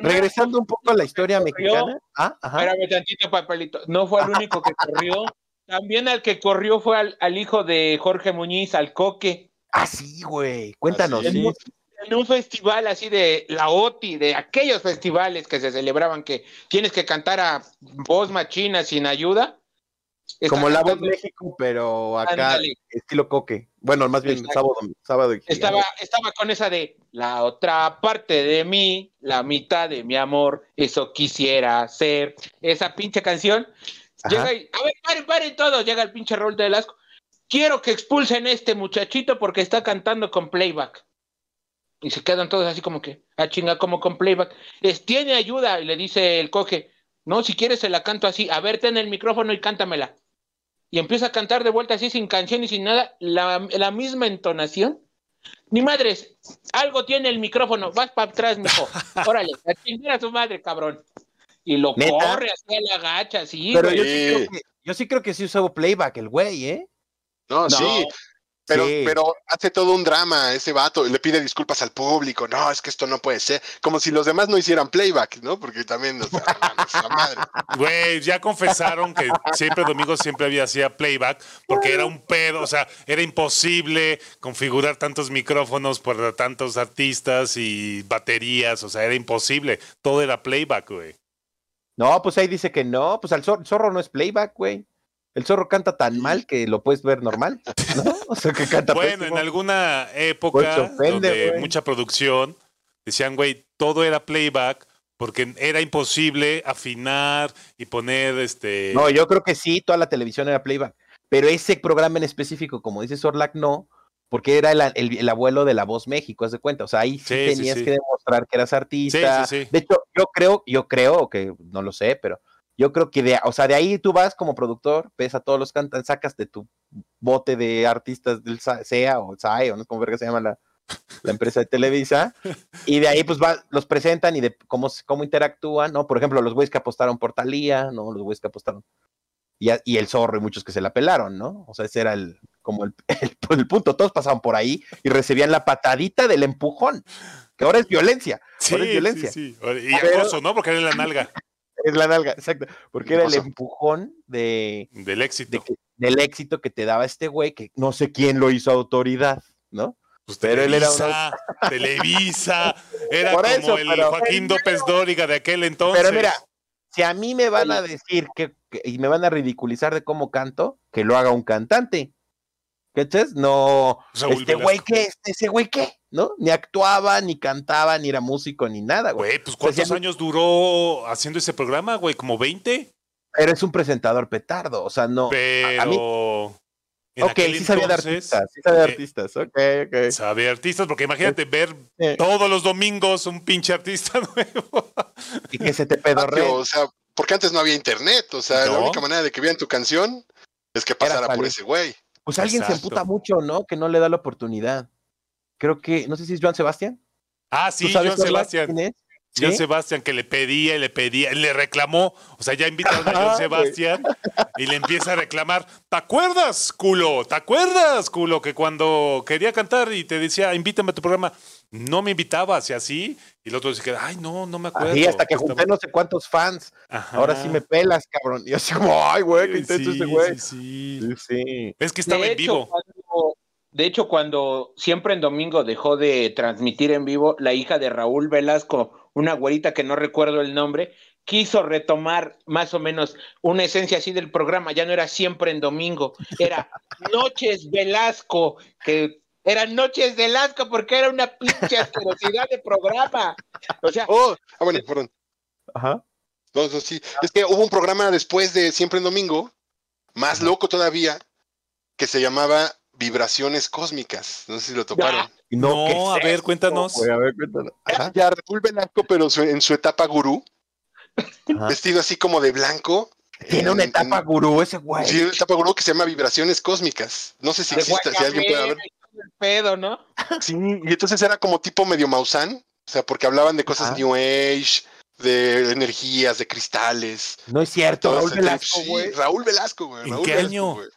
Regresando un poco a la historia mexicana. Ah, ajá. Espérame tantito, papelito. No fue el único que corrió. También al que corrió fue al, al hijo de Jorge Muñiz, al Coque, Ah, sí, güey. Cuéntanos. Así sí. en un festival así de la OTI, de aquellos festivales que se celebraban que tienes que cantar a voz machina sin ayuda. Como la voz cantando- México, pero acá estilo coque. Bueno, más bien Exacto. sábado, sábado y Estaba, estaba con esa de la otra parte de mí, la mitad de mi amor, eso quisiera ser. Esa pinche canción. Ajá. Llega y, a ver, paren, paren todos. Llega el pinche rol de Velasco. Quiero que expulsen a este muchachito porque está cantando con playback. Y se quedan todos así como que, a chinga, como con playback. Es, tiene ayuda, y le dice el coge. No, si quieres se la canto así. A ver, ten el micrófono y cántamela. Y empieza a cantar de vuelta así, sin canción y sin nada, la, la misma entonación. Ni madres, algo tiene el micrófono, vas para atrás, mijo. Órale, a chingar a su madre, cabrón. Y lo ¿Neta? corre hacia la gacha, sí, Pero güey. yo sí, Sí. creo que, yo sí creo que sí usaba playback el güey, ¿eh? No, No. sí. Pero, Sí. pero hace todo un drama ese vato y le pide disculpas al público. No, es que esto no puede ser. Como si los demás no hicieran playback, ¿no? Porque también, o sea, madre. Güey, ya confesaron que siempre domingo siempre había hacía playback porque era un pedo, o sea, era imposible configurar tantos micrófonos por tantos artistas y baterías, o sea, era imposible. Todo era playback, güey. No, pues ahí dice que no, pues el zorro, zorro no es playback, güey. El zorro canta tan mal que lo puedes ver normal, ¿no? O sea, que canta Bueno, pésimo. en alguna Pues época ofende, donde güey. mucha producción decían, güey, todo era playback porque era imposible afinar y poner este No, yo creo que sí, toda la televisión era playback. Pero ese programa en específico, como dice Sorlac, no, porque era el, el- el abuelo de La Voz México, haz de cuenta. O sea, ahí sí, tenías sí. que demostrar que eras artista. Sí, sí, sí. De hecho, yo creo, yo creo que no lo sé, pero yo creo que de, o sea, de ahí tú vas como productor, ves a todos los cantantes, sacas de tu bote de artistas del SEA o SAE o no sé cómo verga se llama la, la empresa de Televisa, y de ahí pues va, los presentan y de cómo, cómo interactúan, ¿no? Por ejemplo, los güeyes que apostaron por Talía, ¿no? Los güeyes que apostaron. Y, a- y el zorro y muchos que se la pelaron, ¿no? O sea, ese era el, como el, el- el punto. Todos pasaban por ahí y recibían la patadita del empujón, que ahora es violencia. Sí, Ahora es violencia. sí, sí. Y acoso, ¿no? Porque era la nalga Es la nalga, exacto. Porque era el Cosa. empujón de, del de éxito. que- del éxito que te daba este güey, que no sé quién lo hizo autoridad, ¿no? Pues pero él era Televisa, Televisa, era Por como eso, el pero- Joaquín López Dóriga de aquel entonces. Pero mira, si a mí me van a decir que, que- y me van a ridiculizar de cómo canto, que lo haga un cantante. ¿Cachas? No, Raúl este güey qué, este, ese güey qué, ¿no? Ni actuaba, ni cantaba, ni era músico, ni nada, güey. Güey, pues ¿cuántos años duró haciendo ese programa, güey? ¿Como 20? Pero es un presentador petardo, o sea, no. Pero... a mí- ok, sí sabía de artistas, sí sabía de eh, artistas, ok, ok. Sabe artistas, porque imagínate ver Eh, todos los domingos un pinche artista nuevo. y que se te pedorre. O sea, porque antes no había internet. O sea, la única manera de que vean tu canción es que pasara por ese güey. Pues alguien se emputa mucho, ¿no? Que no le da la oportunidad. Creo que, no sé si es Joan Sebastián. Ah, ¿Tú sí, Joan quién Sebastián. es? Joan. Sebastián que le pedía y le pedía, le reclamó, o sea, ya invitaron a Joan. Sebastián y le empieza a reclamar, ¿te acuerdas, culo? ¿Te acuerdas, culo? Que cuando quería cantar y te decía, invítame a tu programa, no me invitabas y así, y el otro decía, ay, no, no me acuerdo. Así, hasta que Estaba- junté no sé cuántos fans. Ajá. Ahora sí me pelas, cabrón. Y así como, ay, güey, qué intenso Sí, ese güey. sí, sí. Sí, sí. Es que estaba de en hecho, vivo. cuando- de hecho, cuando siempre en domingo dejó de transmitir en vivo, la hija de Raúl Velasco, una güerita que no recuerdo el nombre, quiso retomar más o menos una esencia así del programa. Ya no era siempre en domingo, era Noches Velasco, que eran Noches Velasco porque era una pinche asquerosidad de programa. O sea, Oh, ah, bueno, perdón. Ajá. No, sí. Es que hubo un programa después de Siempre en Domingo, más loco todavía, que se llamaba Vibraciones Cósmicas. No sé si lo toparon. No, ¿qué a es ver, esto, cuéntanos. a ver, cuéntanos. Ajá, Ya Raúl Velasco, pero su- en su etapa gurú, ajá. vestido así como de blanco. Tiene una etapa en- gurú ese güey. Sí, una etapa gurú que se llama Vibraciones Cósmicas. No sé si existe, si alguien puede ver. Pedo, ¿no? Sí, y entonces era como tipo medio Maussan, o sea, porque hablaban de cosas Ajá. New Age, de energías, de cristales. No es cierto, Raúl. Velasco. Raúl Velasco, güey. ¿En Raúl qué Velasco, año? güey.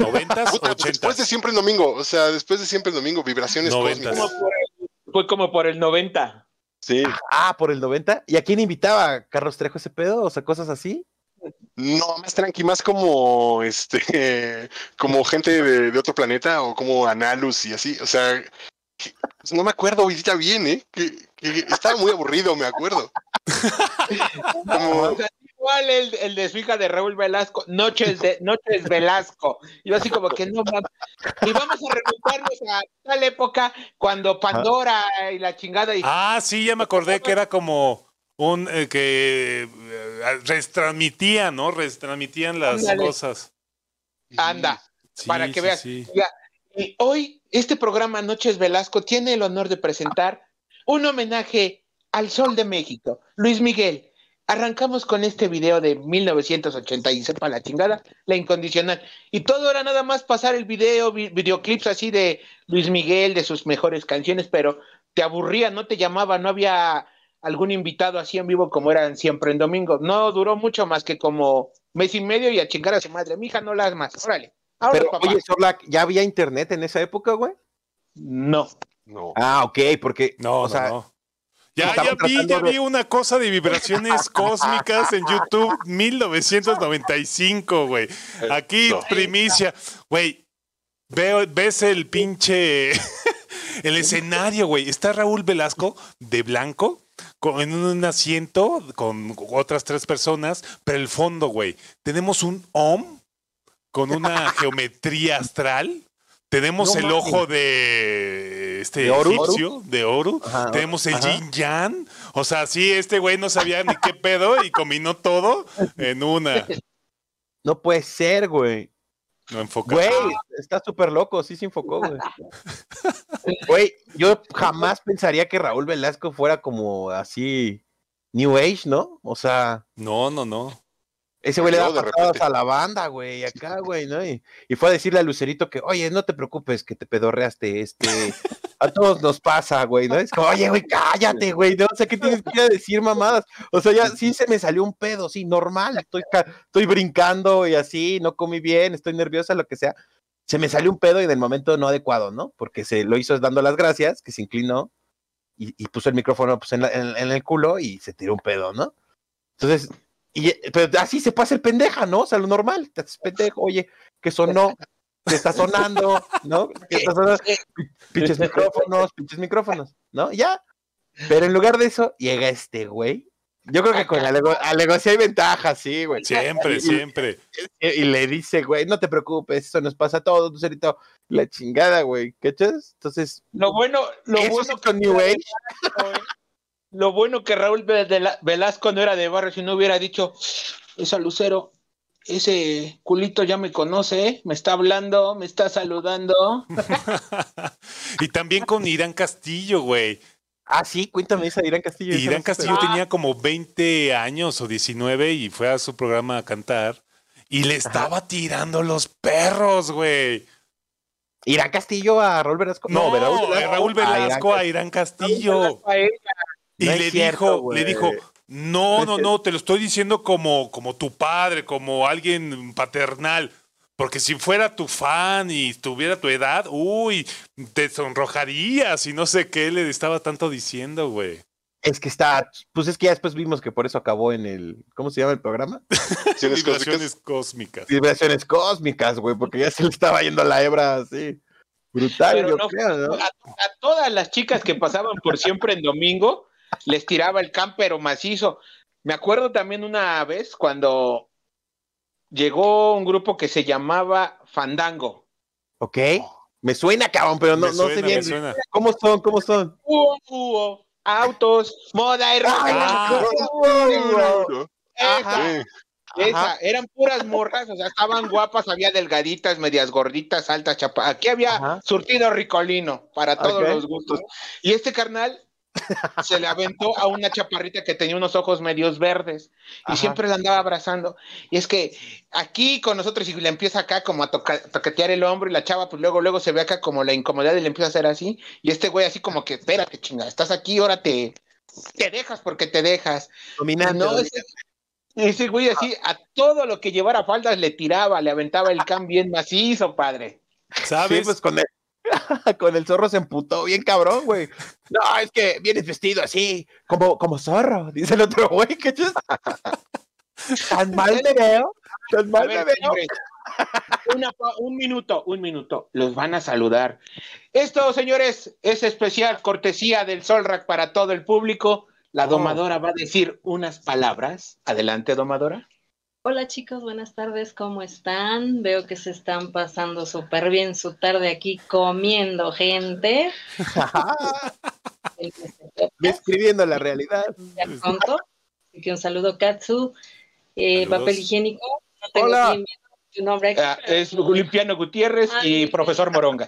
¿Noventas? Puta, pues, después de ¿Ochentas? siempre en domingo, o sea, después de siempre en domingo, vibraciones Noventas. cósmicas. Como el- fue como por el 90. Sí. Ah, por el 90. ¿Y a quién invitaba? ¿Carlos Trejo ese pedo? O sea, cosas así. No, más tranqui, más como este, como gente de, de otro planeta o como Analus y así. O sea, que- pues no me acuerdo ahorita bien, ¿eh? Que, que estaba muy aburrido, me acuerdo. Como, O sea, igual el, el de su hija de Raúl Velasco, Noches de Noches Velasco. Yo así como que no mames. Y vamos a remontarnos a tal época cuando Pandora y la chingada y Ah, sí, ya me acordé que era como un eh, que eh, retransmitían, ¿no? Retransmitían las Ándale. cosas. anda. Sí, Para que sí, veas. sí. Y hoy este programa Noches Velasco tiene el honor de presentar un homenaje al Sol de México, Luis Miguel. Arrancamos con este video de 1980 y sepa la chingada, la incondicional. Y todo era nada más pasar el video, vi- videoclips así de Luis Miguel, de sus mejores canciones, pero te aburría, no te llamaba, no había algún invitado así en vivo como eran siempre en domingo. No duró mucho más que como mes y medio y a chingar a su madre. Mija, no las más. Órale. Ahora, Pero, papá. oye, Sorlac, ¿ya había internet en esa época, güey? No. no. Ah, ok, porque. No, o no, sea, no. Ya, ya vi, ya de- vi una cosa de vibraciones cósmicas en YouTube 1995, güey. Aquí, primicia. Güey, veo, ves el pinche. el escenario, güey. Está Raúl Velasco de blanco. con- en un asiento con otras tres personas, pero el fondo, güey. Tenemos un OM con una geometría astral. Tenemos No el mames. ojo de este ¿De egipcio, de oro. Ajá, Tenemos el ajá. yin yang. O sea, sí, este güey no sabía ni qué pedo y combinó todo en una. No puede ser, güey. No enfoca. Güey, está súper loco, sí se enfocó, güey. Güey, yo jamás pensaría que Raúl Velasco fuera como así New Age, ¿no? O sea, No, no, no. Ese güey le da patadas a la banda, güey, acá, güey, ¿no? Y, y fue a decirle a Lucerito que, oye, no te preocupes que te pedorreaste, este, a todos nos pasa, güey, ¿no? Es como, oye, güey, cállate, güey, no sé qué tienes que ir a decir, mamadas. O sea, ya sí se me salió un pedo, sí, normal, estoy, estoy brincando y así, no comí bien, estoy nerviosa, lo que sea. Se me salió un pedo y en el momento no adecuado, ¿no? Porque se lo hizo dando las gracias, que se inclinó y, y puso el micrófono pues, en, la- en- en el culo y se tiró un pedo, ¿no? Entonces, y, pero así se puede hacer pendeja, ¿no? O sea, lo normal, te haces pendejo, oye, que sonó, que está sonando, ¿no? Que está sonando, pinches micrófonos, pinches micrófonos, ¿no? Ya. Pero en lugar de eso, llega este güey. Yo creo que con la alego sí hay ventajas, sí, güey. Siempre, siempre. Y, y le dice, güey, no te preocupes, eso nos pasa a todos, Lucerito. La chingada, güey, ¿cachas? Entonces, Lo bueno, lo eso bueno con New Age. Lo bueno que Raúl Vela- Velasco no era de barrio, si no hubiera dicho, esa Lucero, ese culito ya me conoce, ¿eh? me está hablando, me está saludando. y también con Irán Castillo, güey. Ah, sí, cuéntame esa Irán Castillo. Irán no Castillo Ah. tenía como 20 años o 19 y fue a su programa a cantar y le estaba tirando los perros, güey. ¿Irán Castillo a Raúl Velasco? No, Raúl Raúl Velasco. Raúl a Velasco a Irán Castillo. A ella. Y No le cierto, dijo, le dijo, no, No no, te lo estoy diciendo como, como tu padre, como alguien paternal. Porque si fuera tu fan y tuviera tu edad, uy, te sonrojarías y no sé qué le estaba tanto diciendo, güey. Es que está, pues es que ya después vimos que por eso acabó en el, ¿cómo se llama el programa? Vibraciones cósmicas. Vibraciones cósmicas. Vibraciones cósmicas, güey, porque ya se le estaba yendo la hebra así. Brutal, Pero yo no- creo, ¿no? A, a todas las chicas que pasaban por siempre en domingo, les tiraba el cámpero macizo. Me acuerdo también una vez cuando llegó un grupo que se llamaba Fandango. Ok. Me suena, cabrón, pero no, no sé bien. ¿Cómo son? ¿Cómo son? Hubo, hubo autos, moda y rock. Ah. Esa, esa, eran puras morras, o sea, estaban guapas, había delgaditas, medias gorditas, altas, chapas. Aquí había Ajá. surtido ricolino para todos los gustos. Y este carnal se le aventó a una chaparrita que tenía unos ojos medios verdes y Ajá. siempre la andaba abrazando. Y es que aquí con nosotros y le empieza acá como a toca- toquetear el hombro y la chava pues luego luego se ve acá como la incomodidad y le empieza a hacer así y este güey así como que espérate chinga, estás aquí, ahora te, te dejas porque te dejas. Dominante. No, dominante. ese, ese güey así a todo lo que llevara faldas le tiraba, le aventaba el can bien macizo, padre. ¿Sabes? Sí, pues con el, con el zorro se emputó bien cabrón, güey. No, es que vienes vestido así, como, como zorro, dice el otro güey, ¿qué chus? Tan mal me veo, tan mal me ver, veo. una pa- un minuto, un minuto, los van a saludar. Esto, señores, es especial, cortesía del Solrack para todo el público. La Oh. domadora va a decir unas palabras. Adelante, domadora. Hola chicos, buenas tardes, ¿cómo están? Veo que se están pasando súper bien su tarde aquí comiendo gente. Describiendo la realidad. Ya pronto. Así que un saludo, Katsu. Eh, papel higiénico. No tengo Hola. bien tu nombre aquí. Ah, es Olimpiano Gutiérrez Ah, y sí. profesor Moronga.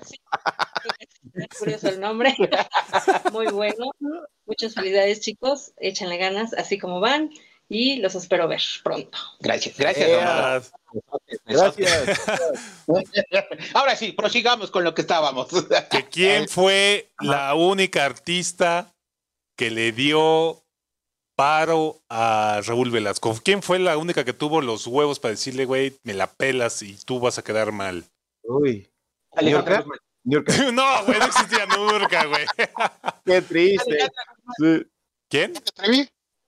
es curioso el nombre. Muy bueno. Muchas felicidades, chicos. Échenle ganas, así como van. Y los espero ver pronto. Gracias, gracias. Gracias. Ahora sí, prosigamos con lo que estábamos. que quién fue la única artista que le dio paro a Raúl Velasco. ¿Quién fue la única que tuvo los huevos para decirle, güey, me la pelas y tú vas a quedar mal? Uy, Alejandra ¿Niurka? No, güey, no existía nunca, güey. qué triste. Sí. ¿Quién?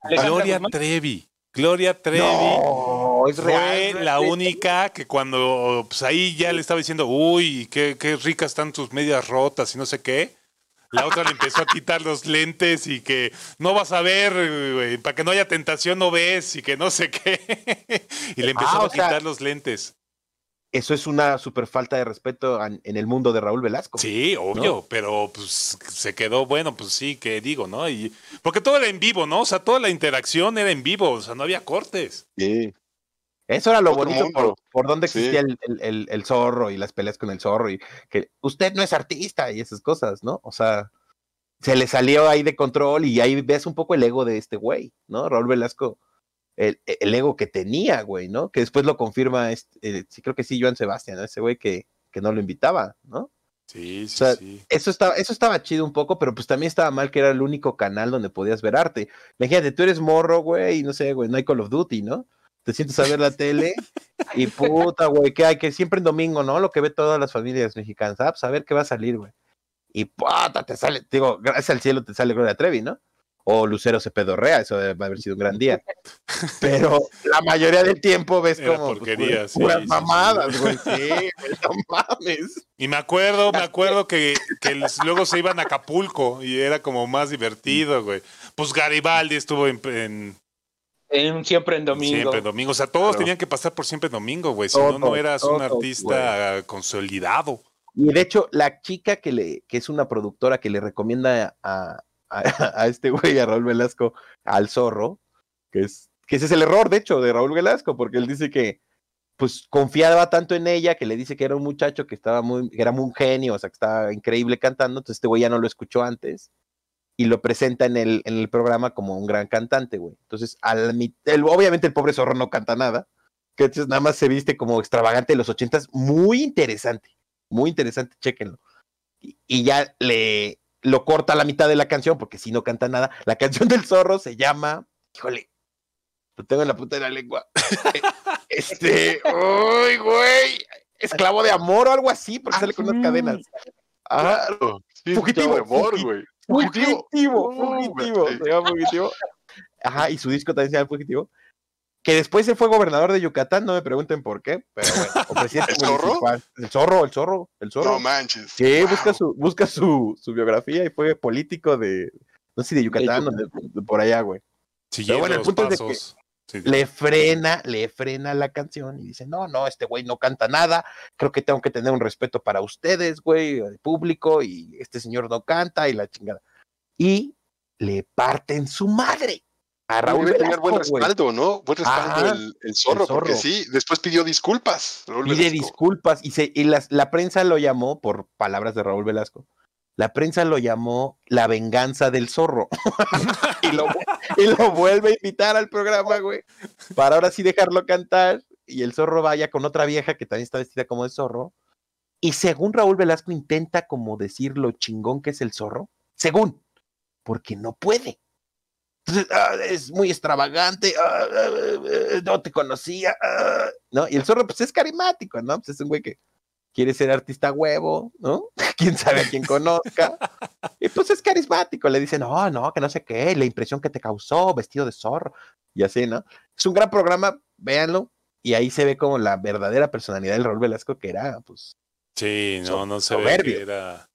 Gloria Guzmán. Trevi. Gloria Trevi. No, es Fue real. la única que cuando pues ahí ya le estaba diciendo, uy, qué, qué ricas están tus medias rotas y no sé qué. La otra le empezó a quitar los lentes y que no vas a ver, güey, para que no haya tentación no ves y que no sé qué. y le empezó Ah, a o sea, quitar los lentes. Eso es una super falta de respeto en, en el mundo de Raúl Velasco. Sí, obvio, pero pues se quedó bueno, pues sí, que digo, ¿no? Y porque todo era en vivo, ¿no? O sea, toda la interacción era en vivo, o sea, no había cortes. Sí. Eso era lo Otro bonito por, por donde Sí. existía el, el- el- el zorro y las peleas con el zorro y que usted no es artista y esas cosas, ¿no? O sea, se le salió ahí de control y ahí ves un poco el ego de este güey, ¿no? Raúl Velasco el, el ego que tenía, güey, ¿no? Que después lo confirma, este, eh, sí, creo que sí, Joan Sebastián, ¿no? ese güey que, que no lo invitaba, ¿no? Sí, sí, O sea, sí. Eso estaba, eso estaba chido un poco, pero pues también estaba mal que era el único canal donde podías ver arte. Imagínate, tú eres morro, güey, y no sé, güey, no hay Call of Duty, ¿no? Te sientes a ver la tele y puta, güey, que hay que siempre en domingo, ¿no? Lo que ve todas las familias mexicanas, ah, pues a ver qué va a salir, güey. Y puta, te sale, digo, gracias al cielo te sale Gloria Trevi, ¿no? O Lucero se pedorrea, eso debe haber sido un gran día. Pero la mayoría del tiempo ves Era como pues, puras- sí, puras sí, sí. mamadas, güey. Sí, güey, no mames. Y me acuerdo, me acuerdo que, que luego se iban a Acapulco y era como más divertido, güey. Pues Garibaldi estuvo en, en- En- siempre en domingo. siempre en domingo. O sea, todos Claro. tenían que pasar por siempre en domingo, güey. Si no, no eras un artista consolidado. Y de hecho, la chica que le, que es una productora que le recomienda a, a, este güey, a Raúl Velasco, al zorro, que es, que ese es el error, de hecho, de Raúl Velasco, porque él dice que pues confiaba tanto en ella que le dice que era un muchacho que estaba muy, que era muy genio, o sea, que estaba increíble cantando, entonces este güey ya no lo escuchó antes y lo presenta en el, en el programa como un gran cantante, güey. Entonces, al, obviamente el pobre zorro no canta nada, que entonces nada más se viste como extravagante de los ochentas, muy interesante, muy interesante, chéquenlo. Y ya le lo corta a la mitad de la canción, porque si no canta nada, la canción del zorro se llama, híjole, lo tengo en la punta de la lengua. este, uy, güey, esclavo de amor o algo así, porque sale con unas cadenas. Claro. Sí, Fugitivo, de amor, güey. Fugitivo, Uh, fugitivo, sí. se llama Fugitivo. Ajá, y su disco también se llama Fugitivo. Que después se fue gobernador de Yucatán, no me pregunten por qué, pero bueno, o presidente ¿El zorro? El zorro, el zorro, el zorro. No manches. Sí, Wow. busca su, busca su, su biografía y fue político de, no sé si de Yucatán o de, de por allá, güey. Siguiendo bueno, el punto es de que. Sí. Le frena, le frena la canción y dice, no, no, este güey no canta nada, creo que tengo que tener un respeto para ustedes, güey, el público, y este señor no canta y la chingada. Y le parten su madre a Raúl Debe tener buen respaldo, ¿no? Buen respaldo Ajá, el, el zorro, porque zorro. sí, después pidió disculpas. Raúl Pide Velasco. disculpas y, se, y las- la prensa lo llamó, por palabras de Raúl Velasco, la prensa lo llamó la venganza del zorro. y, lo, y lo vuelve a invitar al programa, güey, para ahora sí dejarlo cantar y el zorro vaya con otra vieja que también está vestida como de zorro. Y según Raúl Velasco intenta como decir lo chingón que es el zorro, según, porque no puede. Entonces, ah, es muy extravagante, ah, ah, no te conocía, ah, ¿no? Y el zorro, pues es carismático, ¿no? Pues es un güey que quiere ser artista huevo, ¿no? Quién sabe a quién conozca. Y pues es carismático, le dicen, no, no, que no sé qué, la impresión que te causó, vestido de zorro, y así, ¿no? Es un gran programa, véanlo, y ahí se ve como la verdadera personalidad del Raúl Velasco, que era, pues, Sí, no, So- no se ve que era.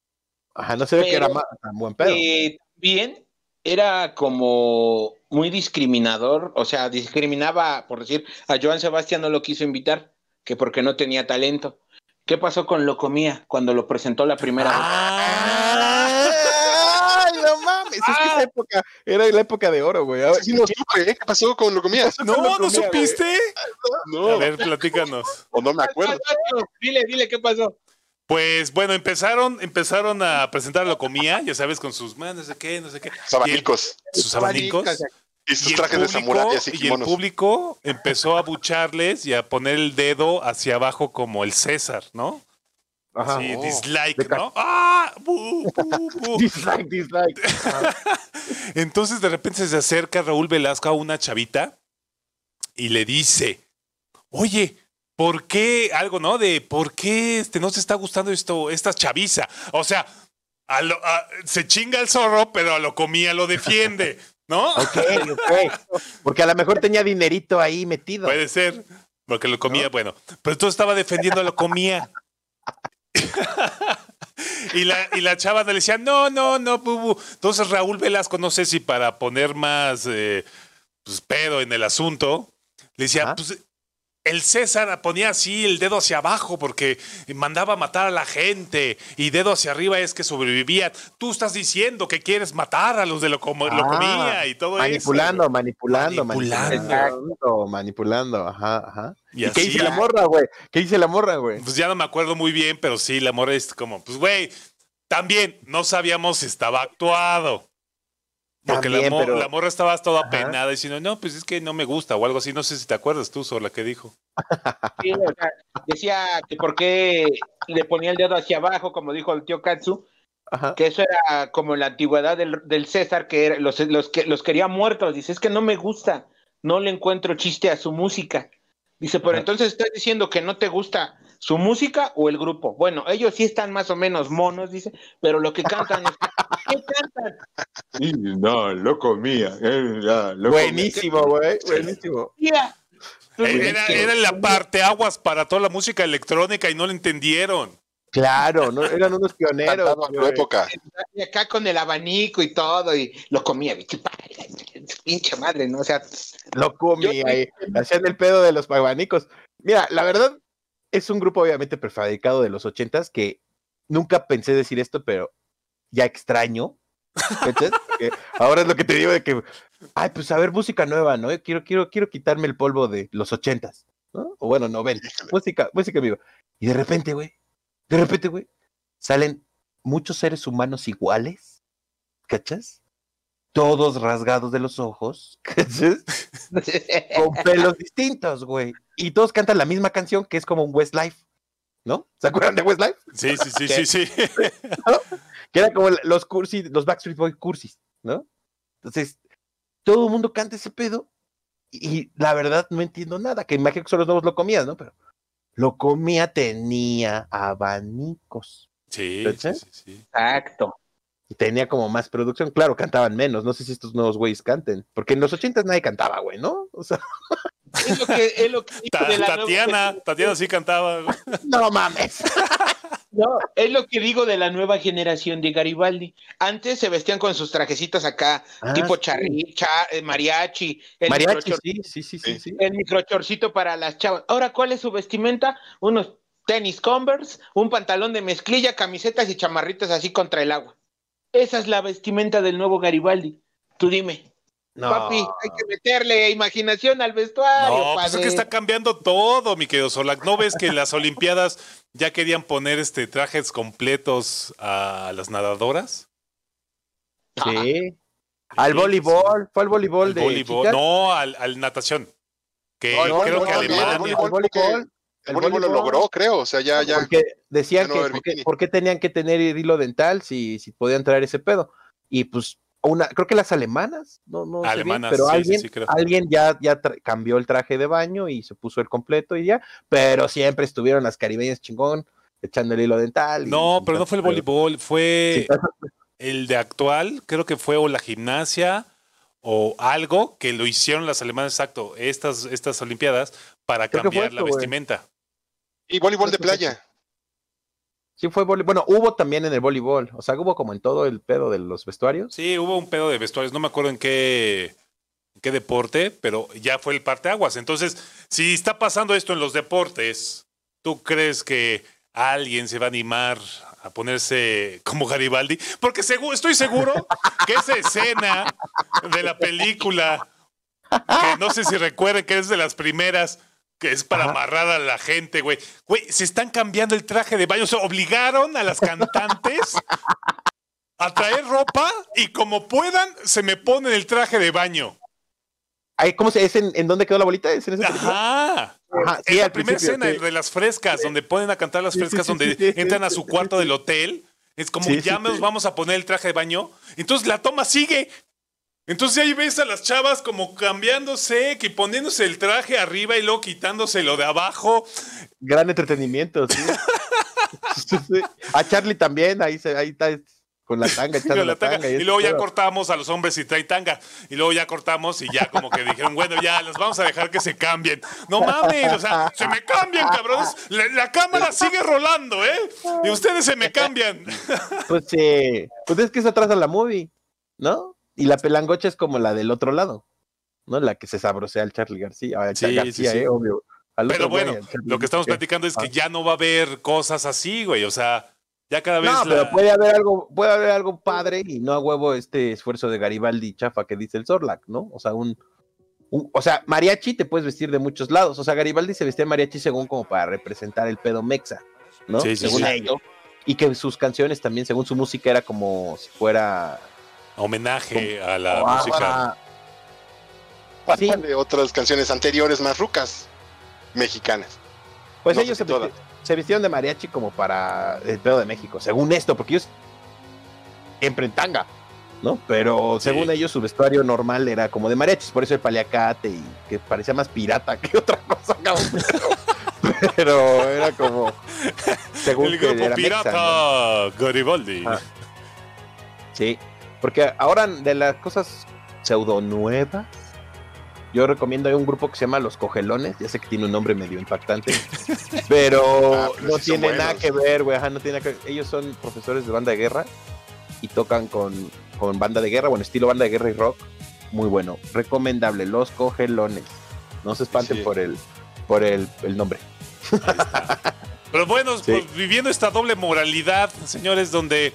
ajá, no se ve que era tan buen pedo. Eh, bien, era como muy discriminador, o sea, discriminaba, por decir, a Joan Sebastián no lo quiso invitar, que porque no tenía talento. ¿Qué pasó con Locomía cuando lo presentó la primera vez? ¡Ah! ¡Ay, no mames! Es que esa época era la época de oro, güey. Sí, no supe, ¿eh? ¿Qué pasó con lo comía? No, ¿no comía, güey. supiste? No, A ver, platícanos. o no me acuerdo. Dile, dile, ¿qué pasó? Pues bueno, empezaron, empezaron a presentar la comida, ya sabes, con sus manos, no sé qué, no sé qué. Los abanicos. y el- sus abanicos. Y sus trajes de samurái así público, y el público empezó a bucharles y a poner el dedo hacia abajo como el César, ¿no? Ajá. Sí, Oh. dislike, ¿no? ¡Ah! Bu, bu, bu. Dislike, dislike. Entonces de repente se acerca Raúl Velasco a una chavita y le dice, oye, ¿por qué algo, no? De ¿por qué este, no te está gustando esto, esta chaviza? O sea, a lo- a- se chinga el zorro, pero a lo comía lo defiende, ¿no? Ok, ok. Porque a lo mejor tenía dinerito ahí metido. Puede ser, porque lo comía, bueno. Pero entonces estaba defendiendo a lo comía. y, la, y la chava le decía, no, no, no, bubu. Entonces Raúl Velasco, no sé si para poner más eh, pues, pedo en el asunto, le decía, pues el César ponía así el dedo hacia abajo porque mandaba matar a la gente y dedo hacia arriba es que sobrevivían. Tú estás diciendo que quieres matar a los de lo, como, lo Ah, comía y todo manipulando, eso. manipulando, Manipulando. manipulando, manipulando, ajá, ajá. Y ¿Y, qué dice la morra, güey? ¿Qué dice la morra, güey? Pues ya no me acuerdo muy bien, pero sí, la morra es como, pues güey, también no sabíamos si estaba actuado. Porque la, También, mo- pero- la morra estaba toda Ajá. penada diciendo, no, pues es que no me gusta o algo así. No sé si te acuerdas tú sobre la que dijo. Sí, o sea, decía que por qué le ponía el dedo hacia abajo, como dijo el tío Katsu, Ajá. que eso era como la antigüedad del, del César, que era- los, los, que los quería muertos. Dice, es que no me gusta, no le encuentro chiste a su música. Dice, pero Ajá. entonces estás diciendo que no te gusta su música o el grupo. Bueno, ellos sí están más o menos monos, dice, pero lo que cantan es... ¿Qué cantan? Y no, lo comía. eh, ya, lo Buenísimo, güey. Buenísimo. Mira. Era, era la parte aguas para toda la música electrónica y no lo entendieron. Claro, ¿no? eran unos pioneros. En su época. Y acá con el abanico y todo, y lo comía, bicho, pinche madre, ¿no? O sea, Lo comí ahí. Hacían el pedo de los abanicos. Mira, la verdad, es un grupo obviamente prefabricado de los ochentas que nunca pensé decir esto, pero ya extraño. ahora es lo que te digo de que, ay, pues a ver, música nueva, ¿no? Quiero, quiero, quiero quitarme el polvo de los ochentas, ¿no? O bueno, noventa. Música, música viva. Y de repente, güey, de repente, güey, salen muchos seres humanos iguales, ¿cachas? Todos rasgados de los ojos, con pelos distintos, güey. Y todos cantan la misma canción que es como un Westlife, ¿no? ¿Se acuerdan de Westlife? Sí, sí, sí, sí, sí. Que era como los cursis, los Backstreet Boy cursis, ¿no? Entonces, todo el mundo canta ese pedo y la verdad no entiendo nada, que imagino que son los nuevos lo comías, ¿no? Pero lo comía tenía abanicos. Sí, sí, sí, sí. Exacto. Y Tenía como más producción, claro, cantaban menos, no sé si estos nuevos güeyes canten, porque en los ochentas nadie cantaba, güey, ¿no? O sea, Es lo que, es lo que digo Ta- de la nueva Tatiana, generación. Tatiana sí cantaba. güey. no mames. No, es lo que digo de la nueva generación de Garibaldi. Antes se vestían con sus trajecitos acá, Ah, tipo sí. charri, cha- eh, mariachi, el, Mariachi, sí, sí, sí, sí. el microchorcito para las chavas. Ahora, ¿cuál es su vestimenta? Unos tenis Converse, un pantalón de mezclilla, camisetas y chamarritas así contra el agua. Esa es la vestimenta del nuevo Garibaldi. Tú dime, No. papi, hay que meterle imaginación al vestuario, No, pues es padre. que está cambiando todo, mi querido Solak. ¿No ves que en las Olimpiadas ya querían poner este trajes completos a las nadadoras? Sí. Al Sí, voleibol, fue al voleibol Al de voleibol. chicas. No, al, al natación. Que No, creo no, que no, Alemania. voleibol el voleibol, El voleibol lo logró, creo. O sea, ya, ya. Porque decían ya no que por qué, bikini. por qué tenían que tener hilo dental si, si podían traer ese pedo. Y pues una, creo que las alemanas, no, no sé bien, Alemanas, pero sí, sí, alguien, sí, creo. alguien ya, ya cambió el traje de baño y se puso el completo y ya, pero siempre estuvieron las caribeñas chingón echando el hilo dental. No, y pero no fue el voleibol, fue el de actual, creo que fue o la gimnasia o algo que lo hicieron las alemanas, exacto, estas, estas Olimpiadas para Creo cambiar la vestimenta. Y voleibol de playa. Sí fue voleibol. Bueno, hubo también en el voleibol, o sea, hubo como en todo el pedo de los vestuarios. Sí, hubo un pedo de vestuarios, no me acuerdo en qué, en qué deporte, pero ya fue el parteaguas. Entonces, si está pasando esto en los deportes, ¿tú crees que alguien se va a animar a ponerse como Garibaldi? Porque segu- estoy seguro que esa escena de la película, que no sé si recuerden que es de las primeras, que es para Ajá. amarrar a la gente, güey. Güey, se están cambiando el traje de baño. O sea, obligaron a las cantantes a traer ropa y como puedan, se me ponen el traje de baño. Ay, ¿Cómo se es en, en dónde quedó la bolita? ¿Es en esa? Ajá. Ajá, es sí, la primera escena sí. de las frescas, donde ponen a cantar las frescas, sí, donde entran a su cuarto del hotel. Es como, ya nos vamos a poner el traje de baño. Entonces la toma sigue. Entonces ahí ves a las chavas como cambiándose, que poniéndose el traje arriba y luego quitándose lo de abajo. Gran entretenimiento, sí. A Charlie también, ahí, se, ahí está con la tanga, echando Con la la tanga. tanga. Y luego ya cortamos a los hombres y trae tanga. Y luego ya cortamos y ya como que dijeron, bueno, ya los vamos a dejar que se cambien. No mames, o sea, se me cambian, cabrones. La, la cámara sigue rolando, ¿eh? Y ustedes se me cambian. Pues sí, pues es que eso atrasa la movie, ¿no? Y la pelangocha es como la del otro lado, ¿no? La que se sabrosea al Charlie García, al Sí, García, sí, sí. eh, obvio. Al Pero güey, bueno, lo que estamos platicando es que Ah. ya no va a haber cosas así, güey. O sea, ya cada vez No, la- pero puede haber algo, puede haber algo padre y no a huevo este esfuerzo de Garibaldi chafa que dice el Zorlac, ¿no? O sea, un, un- o sea, mariachi te puedes vestir de muchos lados. O sea, Garibaldi se vestía mariachi según como para representar el pedo mexa, ¿no? Sí, sí, según sí. ellos. Y que sus canciones también, según su música, era como si fuera homenaje a la Ah, música. Sí. de otras canciones anteriores más rucas mexicanas. Pues No ellos se, todas. visti- se vistieron de mariachi como para el pedo de México, según esto, porque ellos siempre en tanga, ¿no? Pero Sí. según ellos su vestuario normal era como de mariachis, por eso el paliacate y que parecía más pirata que otra cosa. Pero, pero era como según El que grupo era mexa, pirata ¿no? Garibaldi. Ah. Sí, porque ahora de las cosas pseudo nuevas, yo recomiendo hay un grupo que se llama Los Cogelones, ya sé que tiene un nombre medio impactante, pero Ah, pero no sí tiene nada que ver, güey, no tiene nada que Ellos son profesores de banda de guerra y tocan con, con banda de guerra, bueno, estilo banda de guerra y rock, muy bueno, recomendable, Los Cogelones. No se espanten Sí. por el por el, el nombre. Pero bueno, Sí. pues, viviendo esta doble moralidad, señores, donde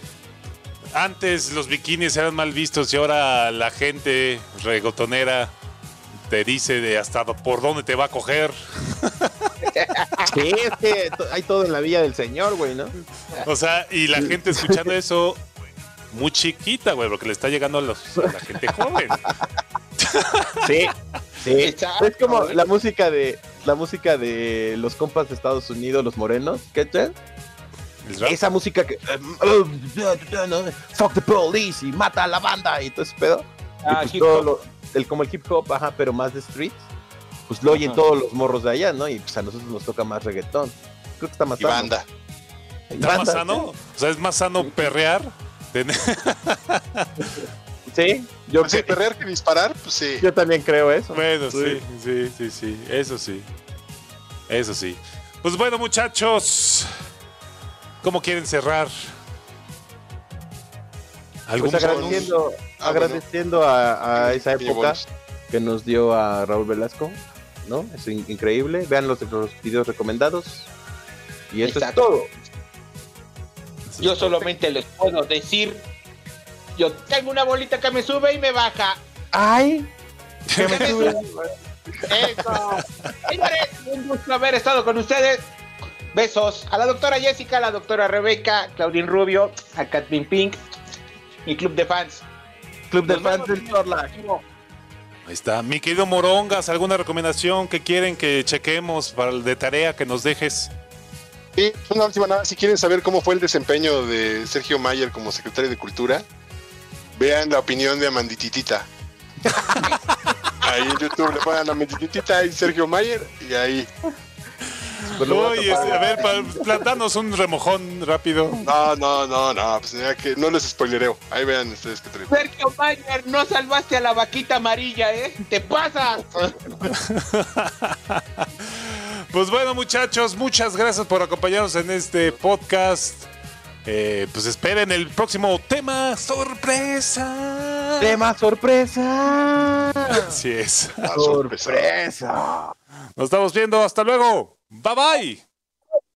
antes los bikinis eran mal vistos y ahora la gente regotonera te dice de hasta por dónde te va a coger. Sí, es que to- hay todo en la villa del señor, güey, ¿no? O sea, y la gente escuchando eso muy chiquita, güey, porque le está llegando a, los- a la gente joven. Sí, sí. Es como la música de la música de los compas de Estados Unidos, los morenos, ¿qué tal? Esa música que ¿no? fuck the police y mata a la banda y todo ese pedo. Ah, pues hip todo hop. lo- el, como el hip hop, ajá, pero más de street. Pues lo oyen Ajá. todos los morros de allá, ¿no? Y pues a nosotros nos toca más reggaetón. Creo que está más Y sano. banda. ¿Está más banda, sano? O sea, es más sano perrear. Sí, yo, Pues sí, perrear que disparar, pues sí. yo también creo eso. Bueno, sí, sí, sí, sí. Eso sí. Eso sí. Pues bueno, muchachos. ¿Cómo quieren cerrar? ¿Algún Pues agradeciendo, Ah, agradeciendo a, a esa época que nos dio a Raúl Velasco, ¿no? Es in- increíble. Vean los, los videos recomendados. Y eso Exacto. es todo. Yo solamente les puedo decir, yo tengo una bolita que me sube y me baja. ¡Ay! Que me sube. Eso. Señores, un gusto haber estado con ustedes. Besos a la doctora Jessica, a la doctora Rebeca, Claudine Rubio, a Catherine Pink, mi club de fans. Club de Nos fans del. Ahí está. Mi querido Morongas, ¿alguna recomendación que quieren que chequemos para el de tarea que nos dejes? Y una última nada, si quieren saber cómo fue el desempeño de Sergio Mayer como secretario de Cultura, vean la opinión de Amandititita. ahí en YouTube le ponen Amandititita y Sergio Mayer y ahí. Pues a este, a ver, plantanos un remojón rápido. No, no, no, no, pues ya que no les spoilereo. Ahí vean ustedes que traen. Sergio Mayer, no salvaste a la vaquita amarilla, ¿eh? ¡Te pasas! Pues bueno, muchachos, muchas gracias por acompañarnos en este podcast. Eh, pues esperen el próximo tema sorpresa. Tema sorpresa. Así es. Sorpresa. Nos estamos viendo. Hasta luego. Bye bye.